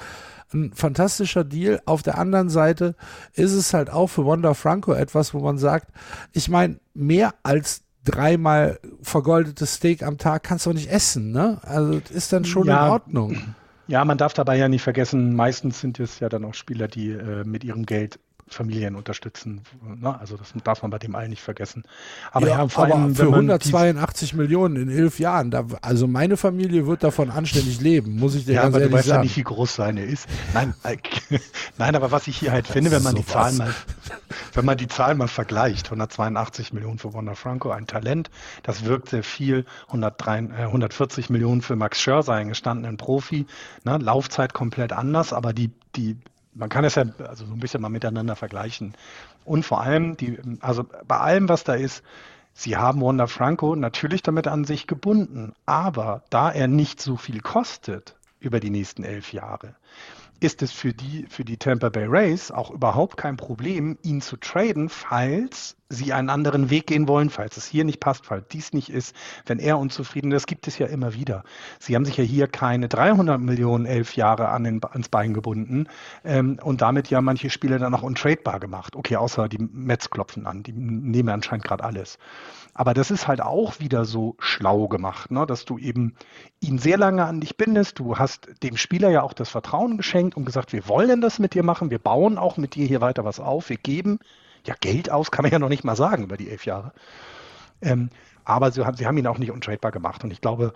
ein fantastischer Deal. Auf der anderen Seite ist es halt auch für Wanda Franco etwas, wo man sagt, ich meine, mehr als dreimal vergoldetes Steak am Tag kannst du nicht essen, ne? Also ist dann schon ja, in Ordnung. Ja, man darf dabei ja nicht vergessen, meistens sind es ja dann auch Spieler, die äh, mit ihrem Geld Familien unterstützen. Ne? Also das darf man bei dem allen nicht vergessen. Aber, ja, ja vor aber allem, für 182 Millionen in elf Jahren, da, also meine Familie wird davon anständig leben, muss ich dir ja, ganz aber ehrlich sagen. Ja, du weißt ja nicht, wie groß seine ist. Nein, äh, nein, aber was ich hier halt finde, wenn man so die Zahlen mal, wenn man die Zahlen mal vergleicht, 182 Millionen für Wanda Franco, ein Talent, das wirkt sehr viel, 103, äh, 140 Millionen für Max Scherzer, einen gestandenen Profi, ne? Laufzeit komplett anders, aber die, die man kann es ja also so ein bisschen mal miteinander vergleichen. Und vor allem, die, also bei allem, was da ist, Sie haben Wanda Franco natürlich damit an sich gebunden, aber da er nicht so viel kostet über die nächsten elf Jahre, ist es für die, für die Tampa Bay Rays auch überhaupt kein Problem, ihn zu traden, falls sie einen anderen Weg gehen wollen, falls es hier nicht passt, falls dies nicht ist, wenn er unzufrieden ist. Das gibt es ja immer wieder. Sie haben sich ja hier keine 300 Millionen elf Jahre an den, ans Bein gebunden ähm, und damit ja manche Spiele dann auch untradebar gemacht. Okay, außer die Mets klopfen an, die nehmen anscheinend gerade alles. Aber das ist halt auch wieder so schlau gemacht, ne? dass du eben ihn sehr lange an dich bindest. Du hast dem Spieler ja auch das Vertrauen geschenkt und gesagt, wir wollen das mit dir machen, wir bauen auch mit dir hier weiter was auf, wir geben ja Geld aus, kann man ja noch nicht mal sagen über die elf Jahre. Ähm, aber sie haben, sie haben ihn auch nicht untradebar gemacht und ich glaube,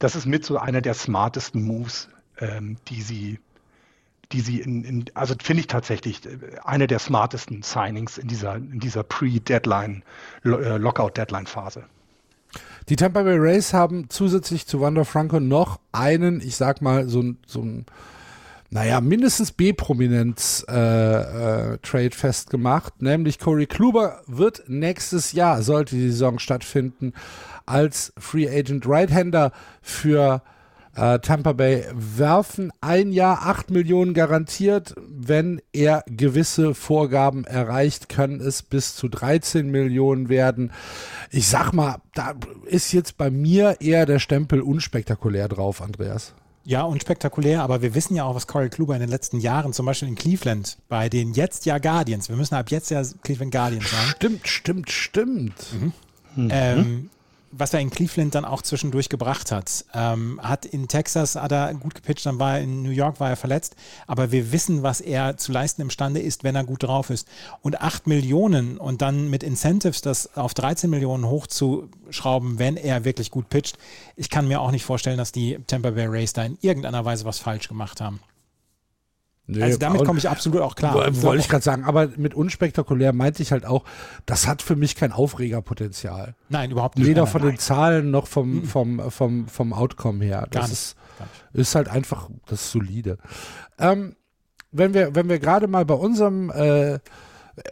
das ist mit so einer der smartesten Moves, ähm, die sie die sie in, in also finde ich tatsächlich äh, eine der smartesten Signings in dieser, in dieser Pre-Deadline, äh, Lockout-Deadline-Phase. Die Tampa Bay Rays haben zusätzlich zu Wander Franco noch einen, ich sag mal, so ein, so ein naja, mindestens B-Prominenz-Trade äh, äh, festgemacht, nämlich Corey Kluber wird nächstes Jahr, sollte die Saison stattfinden, als Free Agent Right-Hander für äh, Tampa Bay werfen. Ein Jahr, acht Millionen garantiert. Wenn er gewisse Vorgaben erreicht, können es bis zu 13 Millionen werden. Ich sag mal, da ist jetzt bei mir eher der Stempel unspektakulär drauf, Andreas. Ja, unspektakulär, aber wir wissen ja auch, was Corey Kluber in den letzten Jahren, zum Beispiel in Cleveland, bei den jetzt ja Guardians, wir müssen ab jetzt ja Cleveland Guardians sagen. Stimmt, stimmt, stimmt. Mhm. Mhm. Ähm, was er in Cleveland dann auch zwischendurch gebracht hat. Ähm, hat in Texas hat er gut gepitcht, dann war er in New York war er verletzt, aber wir wissen, was er zu leisten imstande ist, wenn er gut drauf ist. Und 8 Millionen und dann mit Incentives das auf 13 Millionen hochzuschrauben, wenn er wirklich gut pitcht, ich kann mir auch nicht vorstellen, dass die Tampa Bay Rays da in irgendeiner Weise was falsch gemacht haben. Nee, also damit komme ich absolut auch klar. Wollte ich gerade sagen, aber mit unspektakulär meinte ich halt auch, das hat für mich kein Aufregerpotenzial. Nein, überhaupt nicht. Weder von den Zahlen noch vom, mhm. vom, vom, vom Outcome her. Das Gar ist, ist halt einfach das solide. Ähm, wenn wir, wenn wir gerade mal bei unserem äh,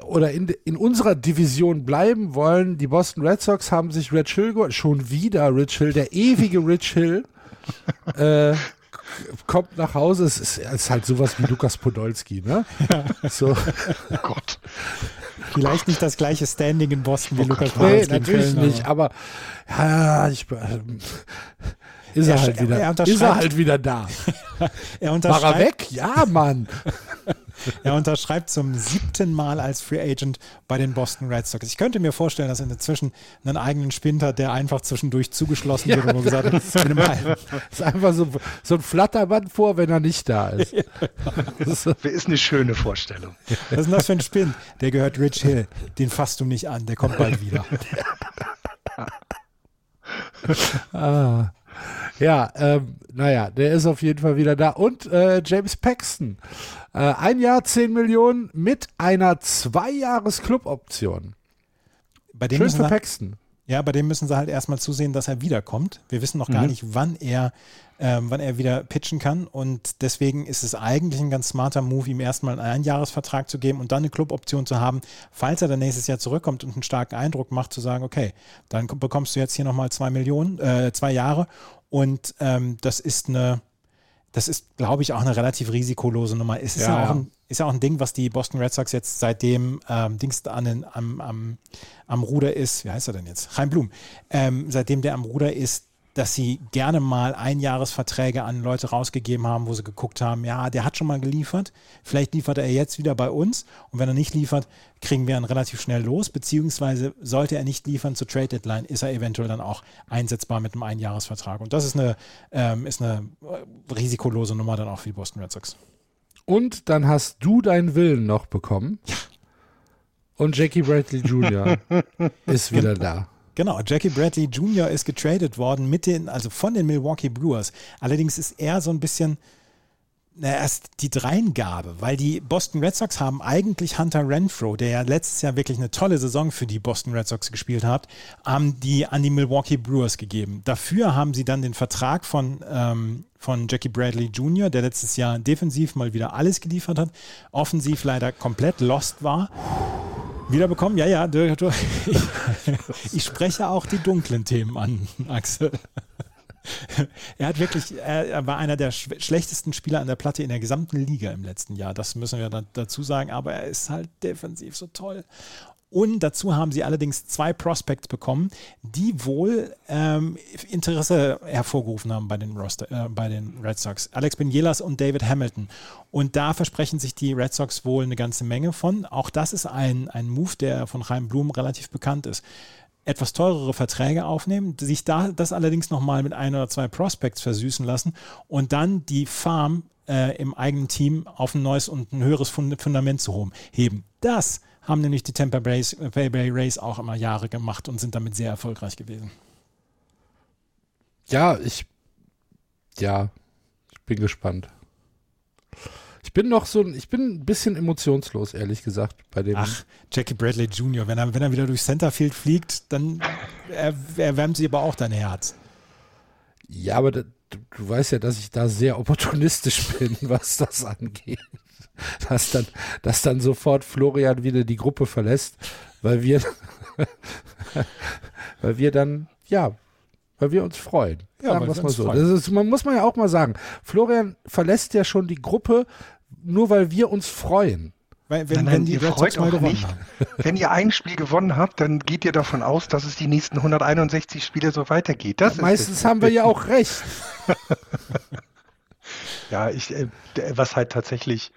oder in, in unserer Division bleiben wollen, die Boston Red Sox haben sich Rich Hill, schon wieder Rich Hill, der ewige Rich Hill, äh, kommt nach Hause, es ist, es ist halt sowas wie Lukas Podolski, ne? Ja. So. Oh Gott. Vielleicht nicht das gleiche Standing in Boston wie oh Lukas Podolski. Nee, natürlich Köln, nicht, aber ja, ich, ist er, er halt wieder, er ist er halt wieder da. er War er weg? Ja, Mann. Er unterschreibt zum siebten Mal als Free Agent bei den Boston Red Sox. Ich könnte mir vorstellen, dass er inzwischen einen eigenen Spind hat, der einfach zwischendurch zugeschlossen wird. Ja, und gesagt, das ist einfach so, so ein Flatterband vor, wenn er nicht da ist. Ja. Das ist eine schöne Vorstellung. Was ist denn das für ein Spind? Der gehört Rich Hill. Den fasst du nicht an, der kommt bald wieder. ah. Ja, ähm, naja, der ist auf jeden Fall wieder da. Und äh, James Paxton. Äh, ein Jahr 10 Millionen mit einer Zwei-Jahres-Club-Option. Schön für Paxton. Ja, bei dem müssen sie halt erstmal zusehen, dass er wiederkommt. Wir wissen noch gar mhm. nicht, wann er, ähm, wann er wieder pitchen kann. Und deswegen ist es eigentlich ein ganz smarter Move, ihm erstmal einen Einjahresvertrag zu geben und dann eine Cluboption zu haben, falls er dann nächstes Jahr zurückkommt und einen starken Eindruck macht, zu sagen, okay, dann bekommst du jetzt hier nochmal zwei Millionen, äh, zwei Jahre. Und ähm, das ist eine, das ist, glaube ich, auch eine relativ risikolose Nummer. Es ist ja, ja auch ein, ist ja auch ein Ding, was die Boston Red Sox jetzt seitdem ähm, Dings an den, am, am, am Ruder ist, wie heißt er denn jetzt? Chaim Blum. Ähm, seitdem der am Ruder ist, dass sie gerne mal Einjahresverträge an Leute rausgegeben haben, wo sie geguckt haben, ja, der hat schon mal geliefert, vielleicht liefert er jetzt wieder bei uns und wenn er nicht liefert, kriegen wir ihn relativ schnell los, beziehungsweise sollte er nicht liefern zur Trade Deadline, ist er eventuell dann auch einsetzbar mit einem Einjahresvertrag und das ist eine, ähm, ist eine risikolose Nummer dann auch für die Boston Red Sox. Und dann hast du deinen Willen noch bekommen. Ja. Und Jackie Bradley Jr. ist wieder da. Genau, Jackie Bradley Jr. ist getradet worden mit den, also von den Milwaukee Brewers. Allerdings ist er so ein bisschen, erst die Dreingabe, weil die Boston Red Sox haben eigentlich Hunter Renfro, der ja letztes Jahr wirklich eine tolle Saison für die Boston Red Sox gespielt hat, haben die an die Milwaukee Brewers gegeben. Dafür haben sie dann den Vertrag von, ähm, von Jackie Bradley Jr., der letztes Jahr defensiv mal wieder alles geliefert hat, offensiv leider komplett lost war Wiederbekommen? Ja, ja. Ich, ich, spreche auch die dunklen Themen an, Axel. Er hat wirklich, er war einer der schlechtesten Spieler an der Platte in der gesamten Liga im letzten Jahr. Das müssen wir dazu sagen. Aber er ist halt defensiv so toll. Und dazu haben sie allerdings zwei Prospects bekommen, die wohl ähm, Interesse hervorgerufen haben bei den, Roster, äh, bei den Red Sox. Alex Benielas und David Hamilton. Und da versprechen sich die Red Sox wohl eine ganze Menge von. Auch das ist ein, ein Move, der von Chaim Blum relativ bekannt ist. Etwas teurere Verträge aufnehmen, sich da das allerdings nochmal mit ein oder zwei Prospects versüßen lassen und dann die Farm äh, im eigenen Team auf ein neues und ein höheres Fundament zu heben. Das haben nämlich die Tampa Bay, Rays auch immer Jahre gemacht und sind damit sehr erfolgreich gewesen. Ja, ich, ja, ich bin gespannt. Ich bin noch so, ich bin ein bisschen emotionslos, ehrlich gesagt, bei dem. Ach, Jackie Bradley Jr., wenn er, wenn er wieder durch Centerfield fliegt, dann erwärmt sie aber auch dein Herz. Ja, aber da, du, du weißt ja, dass ich da sehr opportunistisch bin, was das angeht. Dass dann, dass dann sofort Florian wieder die Gruppe verlässt, weil wir, weil wir dann, ja, weil wir uns freuen. Ja, sagen wir es mal so. Das ist, man muss man ja auch mal sagen. Florian verlässt ja schon die Gruppe, nur weil wir uns freuen. Weil, wenn, nein, nein, wenn ihr freut nicht. Haben. Wenn ihr ein Spiel gewonnen habt, dann geht ihr davon aus, dass es die nächsten 161 Spiele so weitergeht. Das ja, meistens haben wir ja auch recht. ja, ich, äh, was halt tatsächlich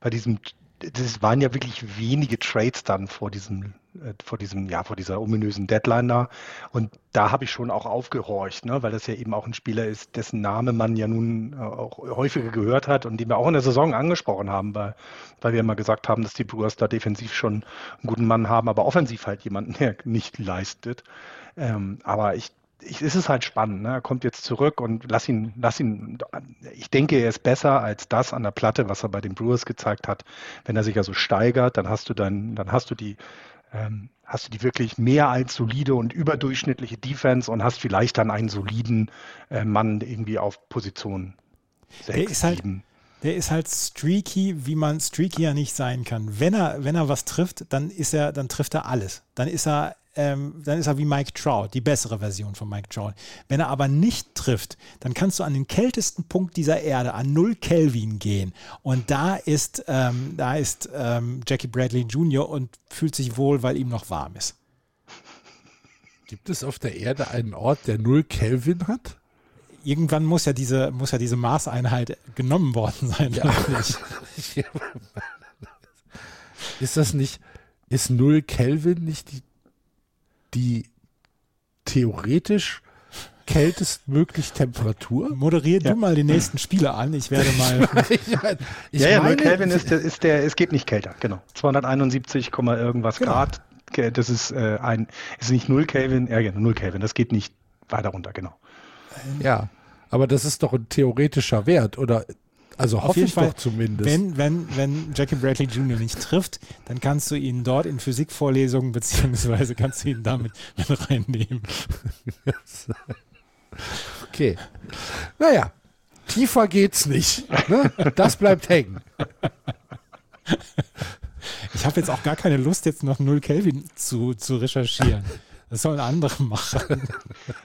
bei diesem, das waren ja wirklich wenige Trades dann vor diesem äh, vor diesem, ja, vor dieser ominösen Deadline da. Und da habe ich schon auch aufgehorcht, ne, weil das ja eben auch ein Spieler ist, dessen Name man ja nun äh, auch häufiger gehört hat und den wir auch in der Saison angesprochen haben, weil, weil wir immer gesagt haben, dass die Brewers da defensiv schon einen guten Mann haben, aber offensiv halt jemanden, der nicht leistet. Ähm, aber ich ich, es ist halt spannend. Ne? Er kommt jetzt zurück und lass ihn, lass ihn. Ich denke, er ist besser als das an der Platte, was er bei den Brewers gezeigt hat. Wenn er sich also steigert, dann hast du dann, dann hast du die ähm, hast du die wirklich mehr als solide und überdurchschnittliche Defense und hast vielleicht dann einen soliden äh, Mann irgendwie auf Position 6, der ist halt, Der ist halt streaky, wie man streaky ja nicht sein kann. Wenn er, wenn er was trifft, dann ist er, dann trifft er alles. Dann ist er ähm, dann ist er wie Mike Trout, die bessere Version von Mike Trout. Wenn er aber nicht trifft, dann kannst du an den kältesten Punkt dieser Erde, an 0 Kelvin gehen. Und da ist, ähm, da ist ähm, Jackie Bradley Jr. und fühlt sich wohl, weil ihm noch warm ist. Gibt es auf der Erde einen Ort, der 0 Kelvin hat? Irgendwann muss ja diese, muss ja diese Maßeinheit genommen worden sein. Ja. ist das nicht, ist 0 Kelvin nicht die die theoretisch kältestmöglich Temperatur. Moderier ja. du mal die nächsten Spiele an. Ich werde mal. ich ja, ja, meine, Kelvin ist, der, ist der, es geht nicht kälter, genau. 271, irgendwas genau. Grad. Das ist äh, ein, ist nicht 0 Kelvin, ja, genau, 0 Kelvin. Das geht nicht weiter runter, genau. Ja, aber das ist doch ein theoretischer Wert, oder also hoffe ich Fall, doch zumindest. Wenn, wenn, wenn Jackie Bradley Jr. nicht trifft, dann kannst du ihn dort in Physikvorlesungen beziehungsweise kannst du ihn damit mit reinnehmen. okay. Naja, tiefer geht's nicht. Ne? Das bleibt hängen. Ich habe jetzt auch gar keine Lust, jetzt noch 0 Kelvin zu, zu recherchieren. Das sollen andere machen.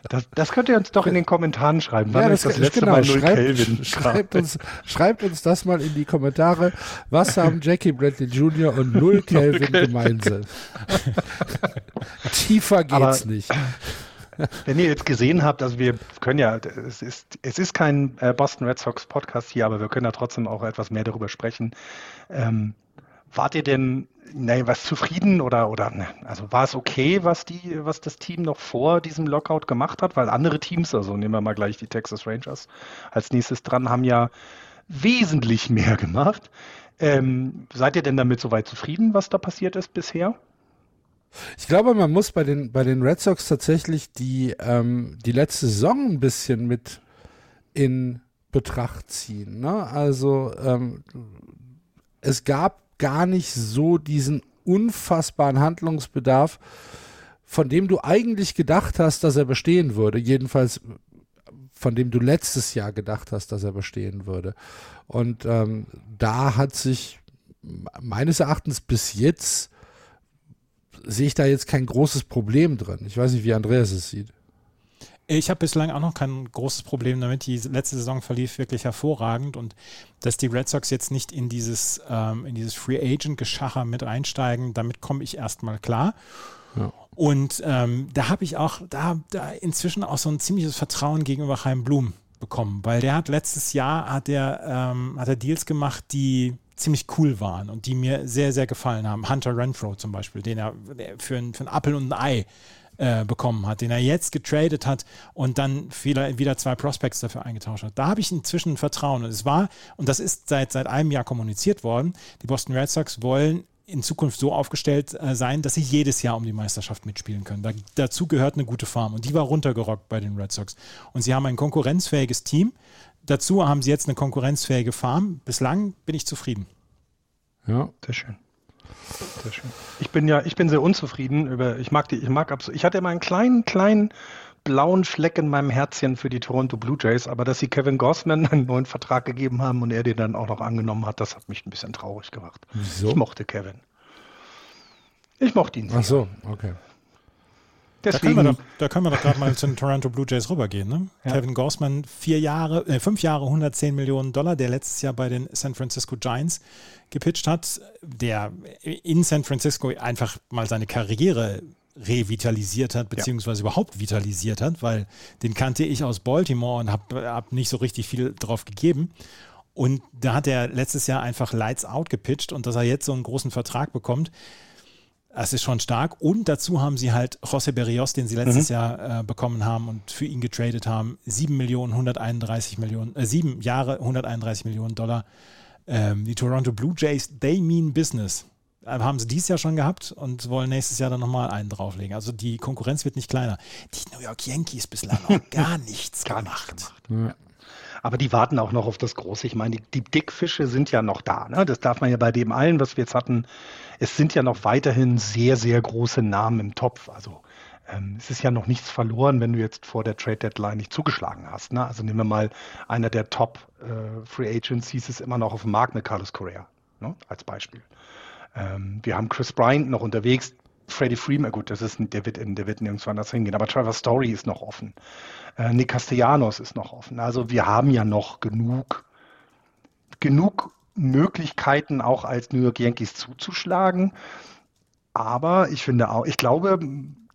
Das, das könnt ihr uns doch in den Kommentaren schreiben. Wann ja, das, das letzte genau, Mal 0 schreibt, Kelvin schreibt uns, schreibt uns das mal in die Kommentare. Was haben Jackie Bradley Jr. und 0 Kelvin gemeinsam? Tiefer geht's Aber, nicht. Wenn ihr jetzt gesehen habt, also wir können ja, es ist, es ist kein äh, Boston Red Sox Podcast hier, aber wir können ja trotzdem auch etwas mehr darüber sprechen. Ähm, wart ihr denn nee, was zufrieden oder, oder ne, also war es okay, was die, was das Team noch vor diesem Lockout gemacht hat? Weil andere Teams, also nehmen wir mal gleich die Texas Rangers als nächstes dran, haben ja wesentlich mehr gemacht. Ähm, seid ihr denn damit soweit zufrieden, was da passiert ist bisher? Ich glaube, man muss bei den, bei den Red Sox tatsächlich die, ähm, die letzte Saison ein bisschen mit in Betracht ziehen. Ne? Also ähm, es gab gar nicht so diesen unfassbaren Handlungsbedarf, von dem du eigentlich gedacht hast, dass er bestehen würde. Jedenfalls von dem du letztes Jahr gedacht hast, dass er bestehen würde. Und ähm, da hat sich meines Erachtens bis jetzt sehe ich da jetzt kein großes Problem drin. Ich weiß nicht, wie Andreas es sieht. Ich habe bislang auch noch kein großes Problem damit. Die letzte Saison verlief wirklich hervorragend und dass die Red Sox jetzt nicht in dieses, ähm, in dieses Free Agent-Geschacher mit einsteigen, damit komme ich erstmal klar. Ja. Und ähm, da habe ich auch, da, da inzwischen auch so ein ziemliches Vertrauen gegenüber Chaim Blum bekommen, weil der hat letztes Jahr hat er, ähm, hat er Deals gemacht, die ziemlich cool waren und die mir sehr, sehr gefallen haben. Hunter Renfro zum Beispiel, den er für ein, für ein Apfel und ein Ei äh, bekommen hat, den er jetzt getradet hat und dann wieder, zwei Prospects dafür eingetauscht hat. Da habe ich inzwischen Vertrauen. Und es war, und das ist seit, seit einem Jahr kommuniziert worden, die Boston Red Sox wollen in Zukunft so aufgestellt äh, sein, dass sie jedes Jahr um die Meisterschaft mitspielen können. Da, dazu gehört eine gute Farm und die war runtergerockt bei den Red Sox. Und sie haben ein konkurrenzfähiges Team, dazu haben sie jetzt eine konkurrenzfähige Farm. Bislang bin ich zufrieden. Ja, sehr schön. Sehr schön. Ich bin ja, ich bin sehr unzufrieden über, ich mag die, ich mag absolut, ich hatte immer einen kleinen, kleinen blauen Fleck in meinem Herzchen für die Toronto Blue Jays, aber dass sie Kevin Gossman einen neuen Vertrag gegeben haben und er den dann auch noch angenommen hat, das hat mich ein bisschen traurig gemacht. Wieso? Ich mochte Kevin. Ich mochte ihn. Sehr. Ach so, okay. Deswegen, da, können doch, da können wir doch, gerade mal zu den Toronto Blue Jays rübergehen. Ne? Ja. Kevin Gossman, vier Jahre, äh, fünf Jahre, 110 Millionen Dollar, der letztes Jahr bei den San Francisco Giants gepitcht hat, der in San Francisco einfach mal seine Karriere revitalisiert hat, beziehungsweise ja. überhaupt vitalisiert hat, weil den kannte ich aus Baltimore und habe hab nicht so richtig viel drauf gegeben. Und da hat er letztes Jahr einfach Lights Out gepitcht und dass er jetzt so einen großen Vertrag bekommt, das ist schon stark. Und dazu haben sie halt José Berrios, den sie letztes mhm. Jahr äh, bekommen haben und für ihn getradet haben. 7 Millionen, 131 Millionen, äh, sieben Jahre, 131 Millionen Dollar. Ähm, die Toronto Blue Jays, they mean business. Äh, haben sie dieses Jahr schon gehabt und wollen nächstes Jahr dann nochmal einen drauflegen. Also die Konkurrenz wird nicht kleiner. Die New York Yankees bislang auch gar nichts gar gemacht. Nichts gemacht. Ja. Aber die warten auch noch auf das Große. Ich meine, die, die Dickfische sind ja noch da. Ne? Das darf man ja bei dem allen, was wir jetzt hatten. Es sind ja noch weiterhin sehr, sehr große Namen im Topf. Also ähm, es ist ja noch nichts verloren, wenn du jetzt vor der Trade Deadline nicht zugeschlagen hast. Ne? Also nehmen wir mal einer der Top äh, Free hieß es immer noch auf dem Markt mit Carlos Correa ne? als Beispiel. Ähm, wir haben Chris Bryant noch unterwegs. Freddie Freeman, gut, das ist, der wird, der wird nirgendwo anders hingehen, aber Trevor Story ist noch offen. Äh, Nick Castellanos ist noch offen. Also wir haben ja noch genug, genug Möglichkeiten, auch als New York Yankees zuzuschlagen. Aber ich finde auch, ich glaube,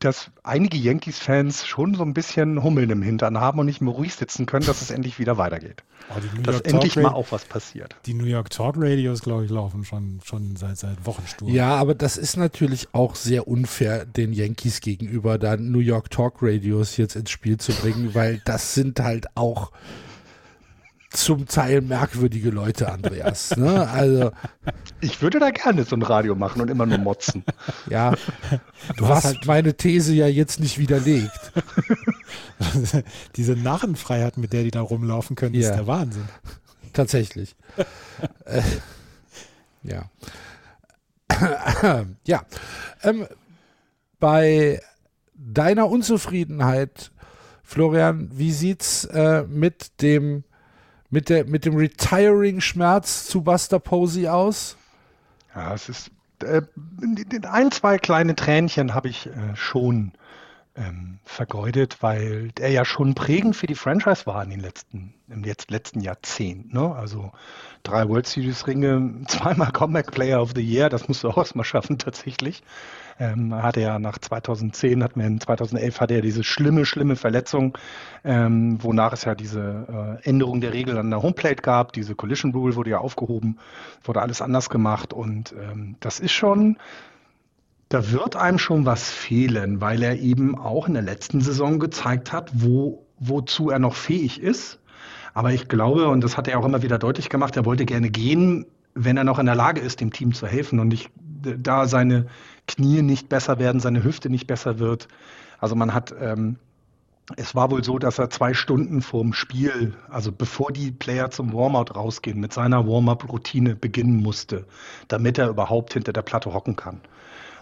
dass einige Yankees-Fans schon so ein bisschen Hummeln im Hintern haben und nicht mehr ruhig sitzen können, dass es endlich wieder weitergeht. Oh, dass endlich mal auch was passiert. Die New York Talk Radios, glaube ich, laufen schon, schon seit, seit Wochen stur. Ja, aber das ist natürlich auch sehr unfair den Yankees gegenüber, da New York Talk Radios jetzt ins Spiel zu bringen, weil das sind halt auch zum Teil merkwürdige Leute, Andreas. Ne? Also, ich würde da gerne so ein Radio machen und immer nur motzen. Ja, du hast halt meine These ja jetzt nicht widerlegt. Diese Narrenfreiheit, mit der die da rumlaufen können, ja. ist der Wahnsinn. Tatsächlich. äh, ja. ja. Ähm, bei deiner Unzufriedenheit, Florian, wie sieht's äh, mit dem mit, der, mit dem Retiring-Schmerz zu Buster Posey aus? Ja, es ist äh, ein, zwei kleine Tränchen habe ich äh, schon ähm, vergeudet, weil er ja schon prägend für die Franchise war in den letzten, im jetzt letzten Jahrzehnt. Ne? Also drei World Series Ringe, zweimal Comeback Player of the Year, das musst du auch erstmal schaffen tatsächlich. Ähm, hatte ja nach 2010, hat man 2011 hatte er diese schlimme, schlimme Verletzung, ähm, wonach es ja diese äh, Änderung der Regel an der Homeplate gab. Diese Collision Rule wurde ja aufgehoben, wurde alles anders gemacht und ähm, das ist schon, da wird einem schon was fehlen, weil er eben auch in der letzten Saison gezeigt hat, wo, wozu er noch fähig ist. Aber ich glaube, und das hat er auch immer wieder deutlich gemacht, er wollte gerne gehen, wenn er noch in der Lage ist, dem Team zu helfen. Und ich, da seine Knie nicht besser werden, seine Hüfte nicht besser wird. Also man hat, ähm, es war wohl so, dass er zwei Stunden vorm Spiel, also bevor die Player zum Warmout rausgehen, mit seiner Warm-up-Routine beginnen musste, damit er überhaupt hinter der Platte hocken kann.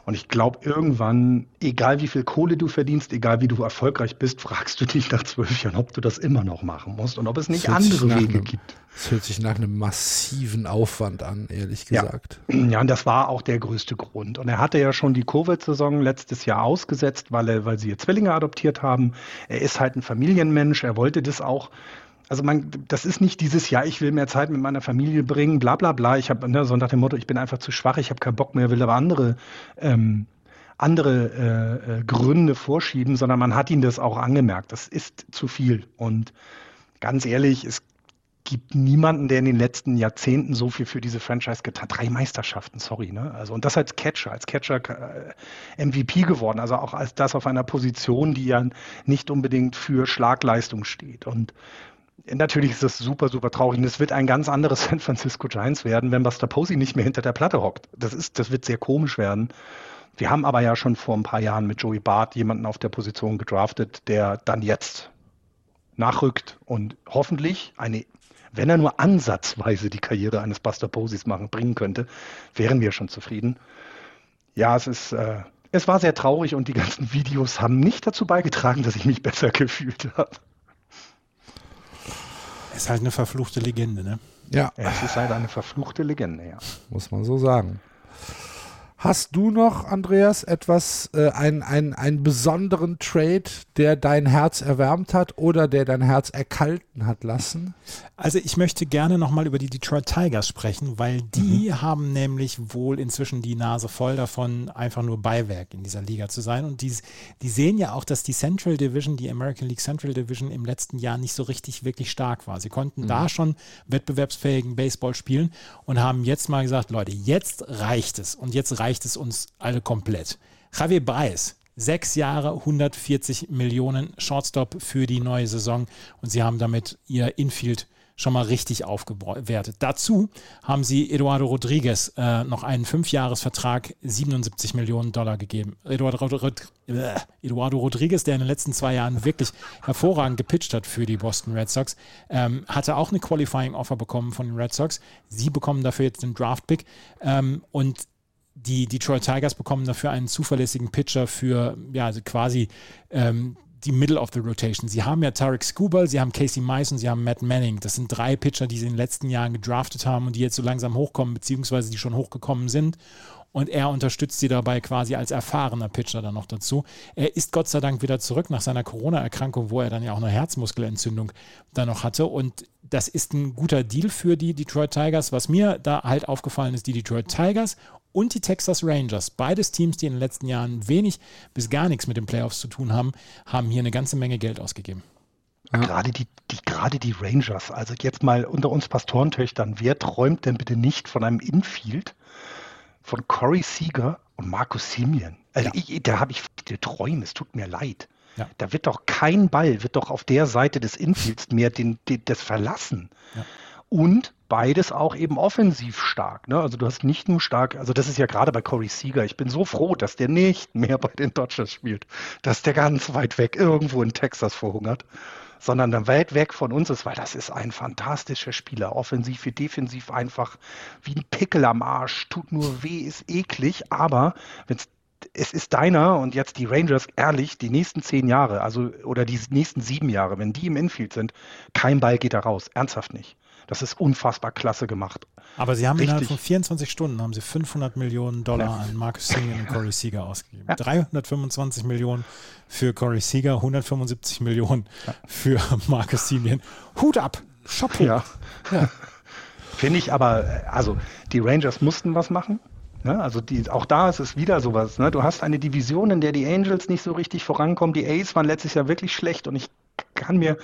Und ich glaube, irgendwann, egal wie viel Kohle du verdienst, egal wie du erfolgreich bist, fragst du dich nach zwölf Jahren, ob du das immer noch machen musst und ob es nicht andere Wege einem, gibt. Es hört sich nach einem massiven Aufwand an, ehrlich gesagt. Ja. ja, und das war auch der größte Grund. Und er hatte ja schon die Covid-Saison letztes Jahr ausgesetzt, weil, er, weil sie ihr Zwillinge adoptiert haben. Er ist halt ein Familienmensch, er wollte das auch also man, das ist nicht dieses Jahr, ich will mehr Zeit mit meiner Familie bringen, bla bla bla. Ich habe ne, so nach dem Motto, ich bin einfach zu schwach, ich habe keinen Bock mehr, will aber andere, ähm, andere äh, äh, Gründe vorschieben, sondern man hat ihm das auch angemerkt. Das ist zu viel. Und ganz ehrlich, es gibt niemanden, der in den letzten Jahrzehnten so viel für diese Franchise getan hat. Drei Meisterschaften, sorry. Ne? Also, und das als Catcher, als Catcher äh, MVP geworden. Also auch als das auf einer Position, die ja nicht unbedingt für Schlagleistung steht. Und natürlich ist das super, super traurig. Und es wird ein ganz anderes San Francisco Giants werden, wenn Buster Posey nicht mehr hinter der Platte hockt. Das, ist, das wird sehr komisch werden. Wir haben aber ja schon vor ein paar Jahren mit Joey Bart jemanden auf der Position gedraftet, der dann jetzt nachrückt und hoffentlich eine wenn er nur ansatzweise die Karriere eines Buster Posies machen, bringen könnte, wären wir schon zufrieden. Ja, es ist, äh, es war sehr traurig und die ganzen Videos haben nicht dazu beigetragen, dass ich mich besser gefühlt habe. Ist halt eine verfluchte Legende, ne? Ja. Es ist halt eine verfluchte Legende, ja. Muss man so sagen. Hast du noch, Andreas, etwas, äh, einen, einen, einen besonderen Trade, der dein Herz erwärmt hat oder der dein Herz erkalten hat lassen? Also ich möchte gerne nochmal über die Detroit Tigers sprechen, weil die mhm. haben nämlich wohl inzwischen die Nase voll davon, einfach nur Beiwerk in dieser Liga zu sein. Und die, die sehen ja auch, dass die Central Division, die American League Central Division im letzten Jahr nicht so richtig wirklich stark war. Sie konnten mhm. da schon wettbewerbsfähigen Baseball spielen und haben jetzt mal gesagt, Leute, jetzt reicht es. Und jetzt reicht reicht es uns alle komplett. Javier Baez, sechs Jahre, 140 Millionen Shortstop für die neue Saison und sie haben damit ihr Infield schon mal richtig aufgewertet. Dazu haben sie Eduardo Rodriguez äh, noch einen Fünfjahresvertrag, 77 Millionen Dollar gegeben. Eduardo, Rod äh, Eduardo, Rodriguez, der in den letzten zwei Jahren wirklich hervorragend gepitcht hat für die Boston Red Sox, ähm, hatte auch eine Qualifying Offer bekommen von den Red Sox. Sie bekommen dafür jetzt den Draft-Pick ähm, und die Detroit Tigers bekommen dafür einen zuverlässigen Pitcher für ja, also quasi ähm, die Middle of the Rotation. Sie haben ja Tarek Skubal, sie haben Casey und sie haben Matt Manning. Das sind drei Pitcher, die sie in den letzten Jahren gedraftet haben und die jetzt so langsam hochkommen, beziehungsweise die schon hochgekommen sind. Und er unterstützt sie dabei quasi als erfahrener Pitcher dann noch dazu. Er ist Gott sei Dank wieder zurück nach seiner Corona-Erkrankung, wo er dann ja auch eine Herzmuskelentzündung da noch hatte. Und das ist ein guter Deal für die Detroit Tigers. Was mir da halt aufgefallen ist, die Detroit Tigers und die Texas Rangers, beides Teams, die in den letzten Jahren wenig bis gar nichts mit den Playoffs zu tun haben, haben hier eine ganze Menge Geld ausgegeben. Ja. Gerade, die, die, gerade die Rangers, also jetzt mal unter uns Pastorentöchtern, wer träumt denn bitte nicht von einem Infield von Corey Seager und Markus Simeon? Also ja. ich, da habe ich viele Träume, es tut mir leid. Ja. Da wird doch kein Ball, wird doch auf der Seite des Infields mehr den, den, das verlassen. Ja. Und beides auch eben offensiv stark. Ne? Also du hast nicht nur stark, also das ist ja gerade bei Corey Seager, ich bin so froh, dass der nicht mehr bei den Dodgers spielt, dass der ganz weit weg irgendwo in Texas verhungert, sondern dann weit weg von uns ist, weil das ist ein fantastischer Spieler, offensiv wie defensiv einfach wie ein Pickel am Arsch, tut nur weh, ist eklig, aber wenn es ist deiner und jetzt die Rangers, ehrlich, die nächsten zehn Jahre, also oder die nächsten sieben Jahre, wenn die im Infield sind, kein Ball geht da raus, ernsthaft nicht. Das ist unfassbar klasse gemacht. Aber sie haben Richtig. innerhalb von 24 Stunden haben sie 500 Millionen Dollar an Marcus Simeon und Corey Seager ausgegeben. Ja. 325 Millionen für Corey Seager, 175 Millionen ja. für Marcus Simeon. Hut ab! Chapeau! Ja. ja. Finde ich aber, also die Rangers mussten was machen. Ne? Also die, auch da ist es wieder sowas. Ne? Du hast eine Division, in der die Angels nicht so richtig vorankommen. Die Ace waren letztes Jahr wirklich schlecht und ich kann mir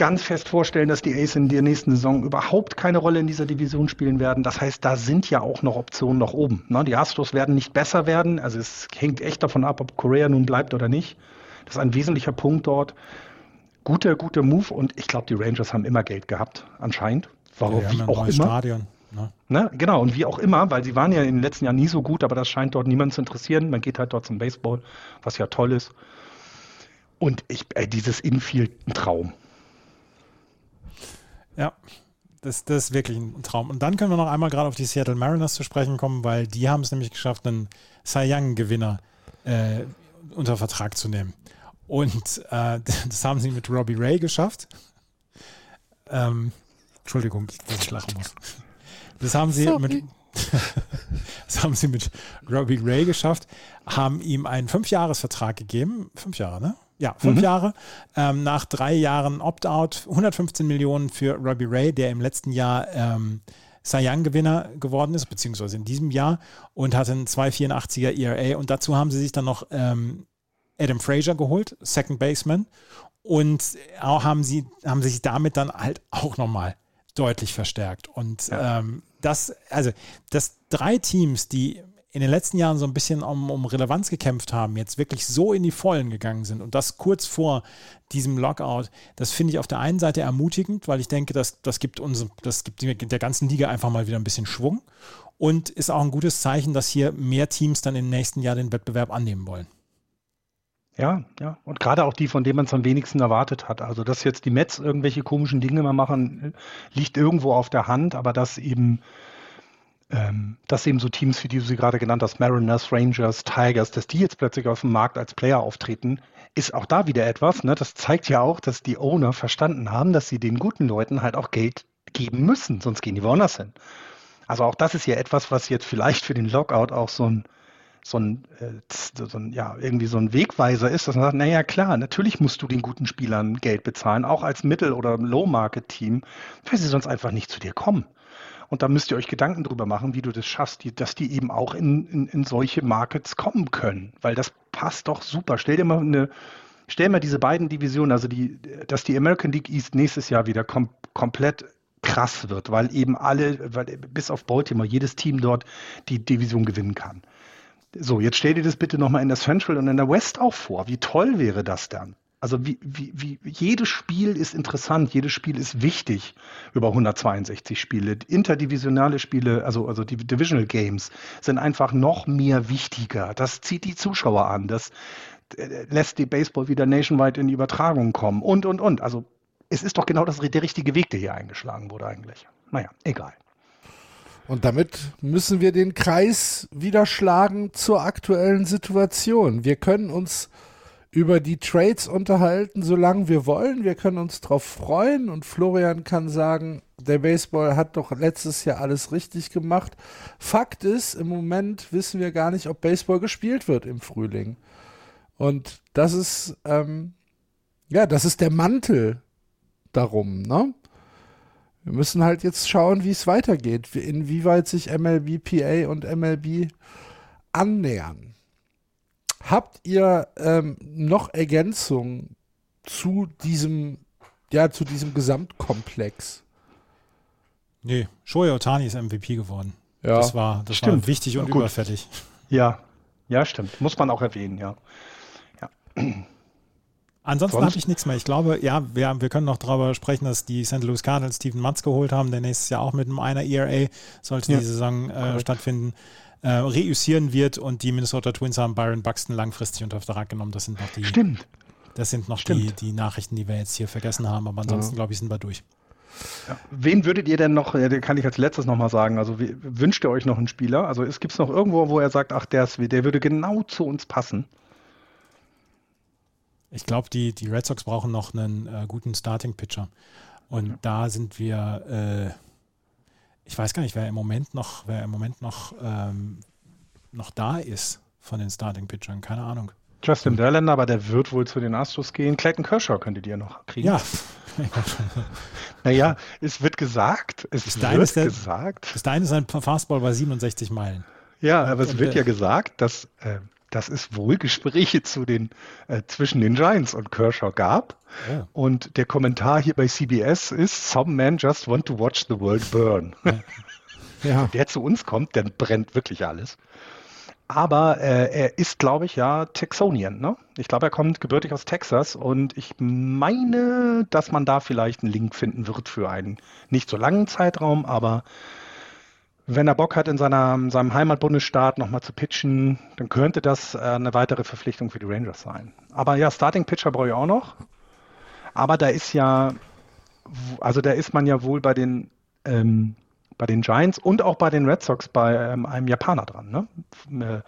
ganz fest vorstellen, dass die Ace in der nächsten Saison überhaupt keine Rolle in dieser Division spielen werden. Das heißt, da sind ja auch noch Optionen nach oben. Ne? Die Astros werden nicht besser werden. Also es hängt echt davon ab, ob Korea nun bleibt oder nicht. Das ist ein wesentlicher Punkt dort. Guter, guter Move und ich glaube, die Rangers haben immer Geld gehabt, anscheinend. Warum, ja, wie auch immer. Stadion. Ne? Ne? Genau, und wie auch immer, weil sie waren ja in den letzten Jahren nie so gut, aber das scheint dort niemand zu interessieren. Man geht halt dort zum Baseball, was ja toll ist. Und ich, ey, dieses Infield, ein Traum. Ja, das, das ist wirklich ein Traum. Und dann können wir noch einmal gerade auf die Seattle Mariners zu sprechen kommen, weil die haben es nämlich geschafft, einen Cy Young-Gewinner äh, unter Vertrag zu nehmen. Und äh, das haben sie mit Robbie Ray geschafft. Ähm, Entschuldigung, dass ich lachen muss. Das haben sie Sorry. mit. das haben sie mit Robbie Ray geschafft, haben ihm einen Fünfjahresvertrag gegeben. Fünf Jahre, ne? Ja, fünf mhm. Jahre. Ähm, nach drei Jahren Opt-out, 115 Millionen für Robbie Ray, der im letzten Jahr ähm, Cy Young-Gewinner geworden ist, beziehungsweise in diesem Jahr und hatte einen 2,84er ERA. Und dazu haben sie sich dann noch ähm, Adam Frazier geholt, Second Baseman. Und auch haben sie haben sich damit dann halt auch nochmal deutlich verstärkt. Und ja. ähm, das, also, dass drei Teams, die in den letzten Jahren so ein bisschen um, um Relevanz gekämpft haben, jetzt wirklich so in die Vollen gegangen sind und das kurz vor diesem Lockout, das finde ich auf der einen Seite ermutigend, weil ich denke, das, das gibt uns, das gibt der ganzen Liga einfach mal wieder ein bisschen Schwung und ist auch ein gutes Zeichen, dass hier mehr Teams dann im nächsten Jahr den Wettbewerb annehmen wollen. Ja, ja. Und gerade auch die, von denen man es am wenigsten erwartet hat. Also, dass jetzt die Mets irgendwelche komischen Dinge mal machen, liegt irgendwo auf der Hand, aber dass eben, ähm, dass eben so Teams, wie die du sie gerade genannt hast, Mariners, Rangers, Tigers, dass die jetzt plötzlich auf dem Markt als Player auftreten, ist auch da wieder etwas. Ne? Das zeigt ja auch, dass die Owner verstanden haben, dass sie den guten Leuten halt auch Geld geben müssen, sonst gehen die woanders hin. Also auch das ist ja etwas, was jetzt vielleicht für den Lockout auch so ein so ein, äh, so ein, ja, irgendwie so ein Wegweiser ist, dass man sagt, naja, klar, natürlich musst du den guten Spielern Geld bezahlen, auch als Mittel- oder Low-Market-Team, weil sie sonst einfach nicht zu dir kommen. Und da müsst ihr euch Gedanken drüber machen, wie du das schaffst, die, dass die eben auch in, in, in solche Markets kommen können. Weil das passt doch super. Stell dir mal eine, stell mal diese beiden Divisionen, also die, dass die American League East nächstes Jahr wieder kom komplett krass wird, weil eben alle, weil bis auf Baltimore jedes Team dort die Division gewinnen kann. So, jetzt stell dir das bitte nochmal in der Central und in der West auch vor. Wie toll wäre das dann? Also wie, wie, wie, jedes Spiel ist interessant, jedes Spiel ist wichtig über 162 Spiele. Interdivisionale Spiele, also, also die Divisional Games, sind einfach noch mehr wichtiger. Das zieht die Zuschauer an, das äh, lässt die Baseball wieder nationwide in die Übertragung kommen und, und, und. Also es ist doch genau das, der richtige Weg, der hier eingeschlagen wurde eigentlich. Naja, egal. Und damit müssen wir den Kreis wieder schlagen zur aktuellen Situation. Wir können uns über die Trades unterhalten, solange wir wollen. Wir können uns darauf freuen und Florian kann sagen, der Baseball hat doch letztes Jahr alles richtig gemacht. Fakt ist, im Moment wissen wir gar nicht, ob Baseball gespielt wird im Frühling. Und das ist, ähm, ja, das ist der Mantel darum, ne? Wir müssen halt jetzt schauen, wie es weitergeht, inwieweit sich MLB PA und MLB annähern. Habt ihr ähm, noch Ergänzungen zu diesem, ja, zu diesem Gesamtkomplex? Nee, Shohei Otani ist MVP geworden. Ja, das war, das stimmt. war wichtig und ja, überfällig. Ja, ja, stimmt. Muss man auch erwähnen, ja. ja. Ansonsten habe ich nichts mehr. Ich glaube, ja, wir, wir können noch darüber sprechen, dass die St. Louis Cardinals Steven Matz geholt haben, der nächstes Jahr auch mit einem einer ERA sollte ja. die Saison äh, stattfinden, äh, reüssieren wird und die Minnesota Twins haben Byron Buxton langfristig unter Vertrag genommen. Das sind noch die. Stimmt. Das sind noch die, die Nachrichten, die wir jetzt hier vergessen haben, aber ansonsten, ja. glaube ich, sind wir durch. Ja. Wen würdet ihr denn noch, äh, kann ich als letztes nochmal sagen, also wie, wünscht ihr euch noch einen Spieler? Also es gibt noch irgendwo, wo er sagt, ach, der, ist, der würde genau zu uns passen? Ich glaube, die, die Red Sox brauchen noch einen äh, guten Starting-Pitcher. Und ja. da sind wir, äh, ich weiß gar nicht, wer im Moment noch, wer im Moment noch, ähm, noch da ist von den Starting-Pitchern. Keine Ahnung. Justin Verlander, aber der wird wohl zu den Astros gehen. Clayton Kershaw könntet ihr noch kriegen. Ja. naja, es wird gesagt, es bis wird der, gesagt. Bis dahin ist ein Fastball bei 67 Meilen. Ja, aber es wird ja gesagt, dass äh, dass es wohl Gespräche zu den, äh, zwischen den Giants und Kershaw gab. Ja. Und der Kommentar hier bei CBS ist, some men just want to watch the world burn. Ja. ja. Der zu uns kommt, der brennt wirklich alles. Aber äh, er ist, glaube ich, ja Texonian. Ne? Ich glaube, er kommt gebürtig aus Texas und ich meine, dass man da vielleicht einen Link finden wird für einen nicht so langen Zeitraum, aber wenn er Bock hat, in seiner, seinem Heimatbundesstaat nochmal zu pitchen, dann könnte das äh, eine weitere Verpflichtung für die Rangers sein. Aber ja, Starting Pitcher brauche ich auch noch. Aber da ist ja, also da ist man ja wohl bei den, ähm, bei den Giants und auch bei den Red Sox bei ähm, einem Japaner dran, ne? Äh,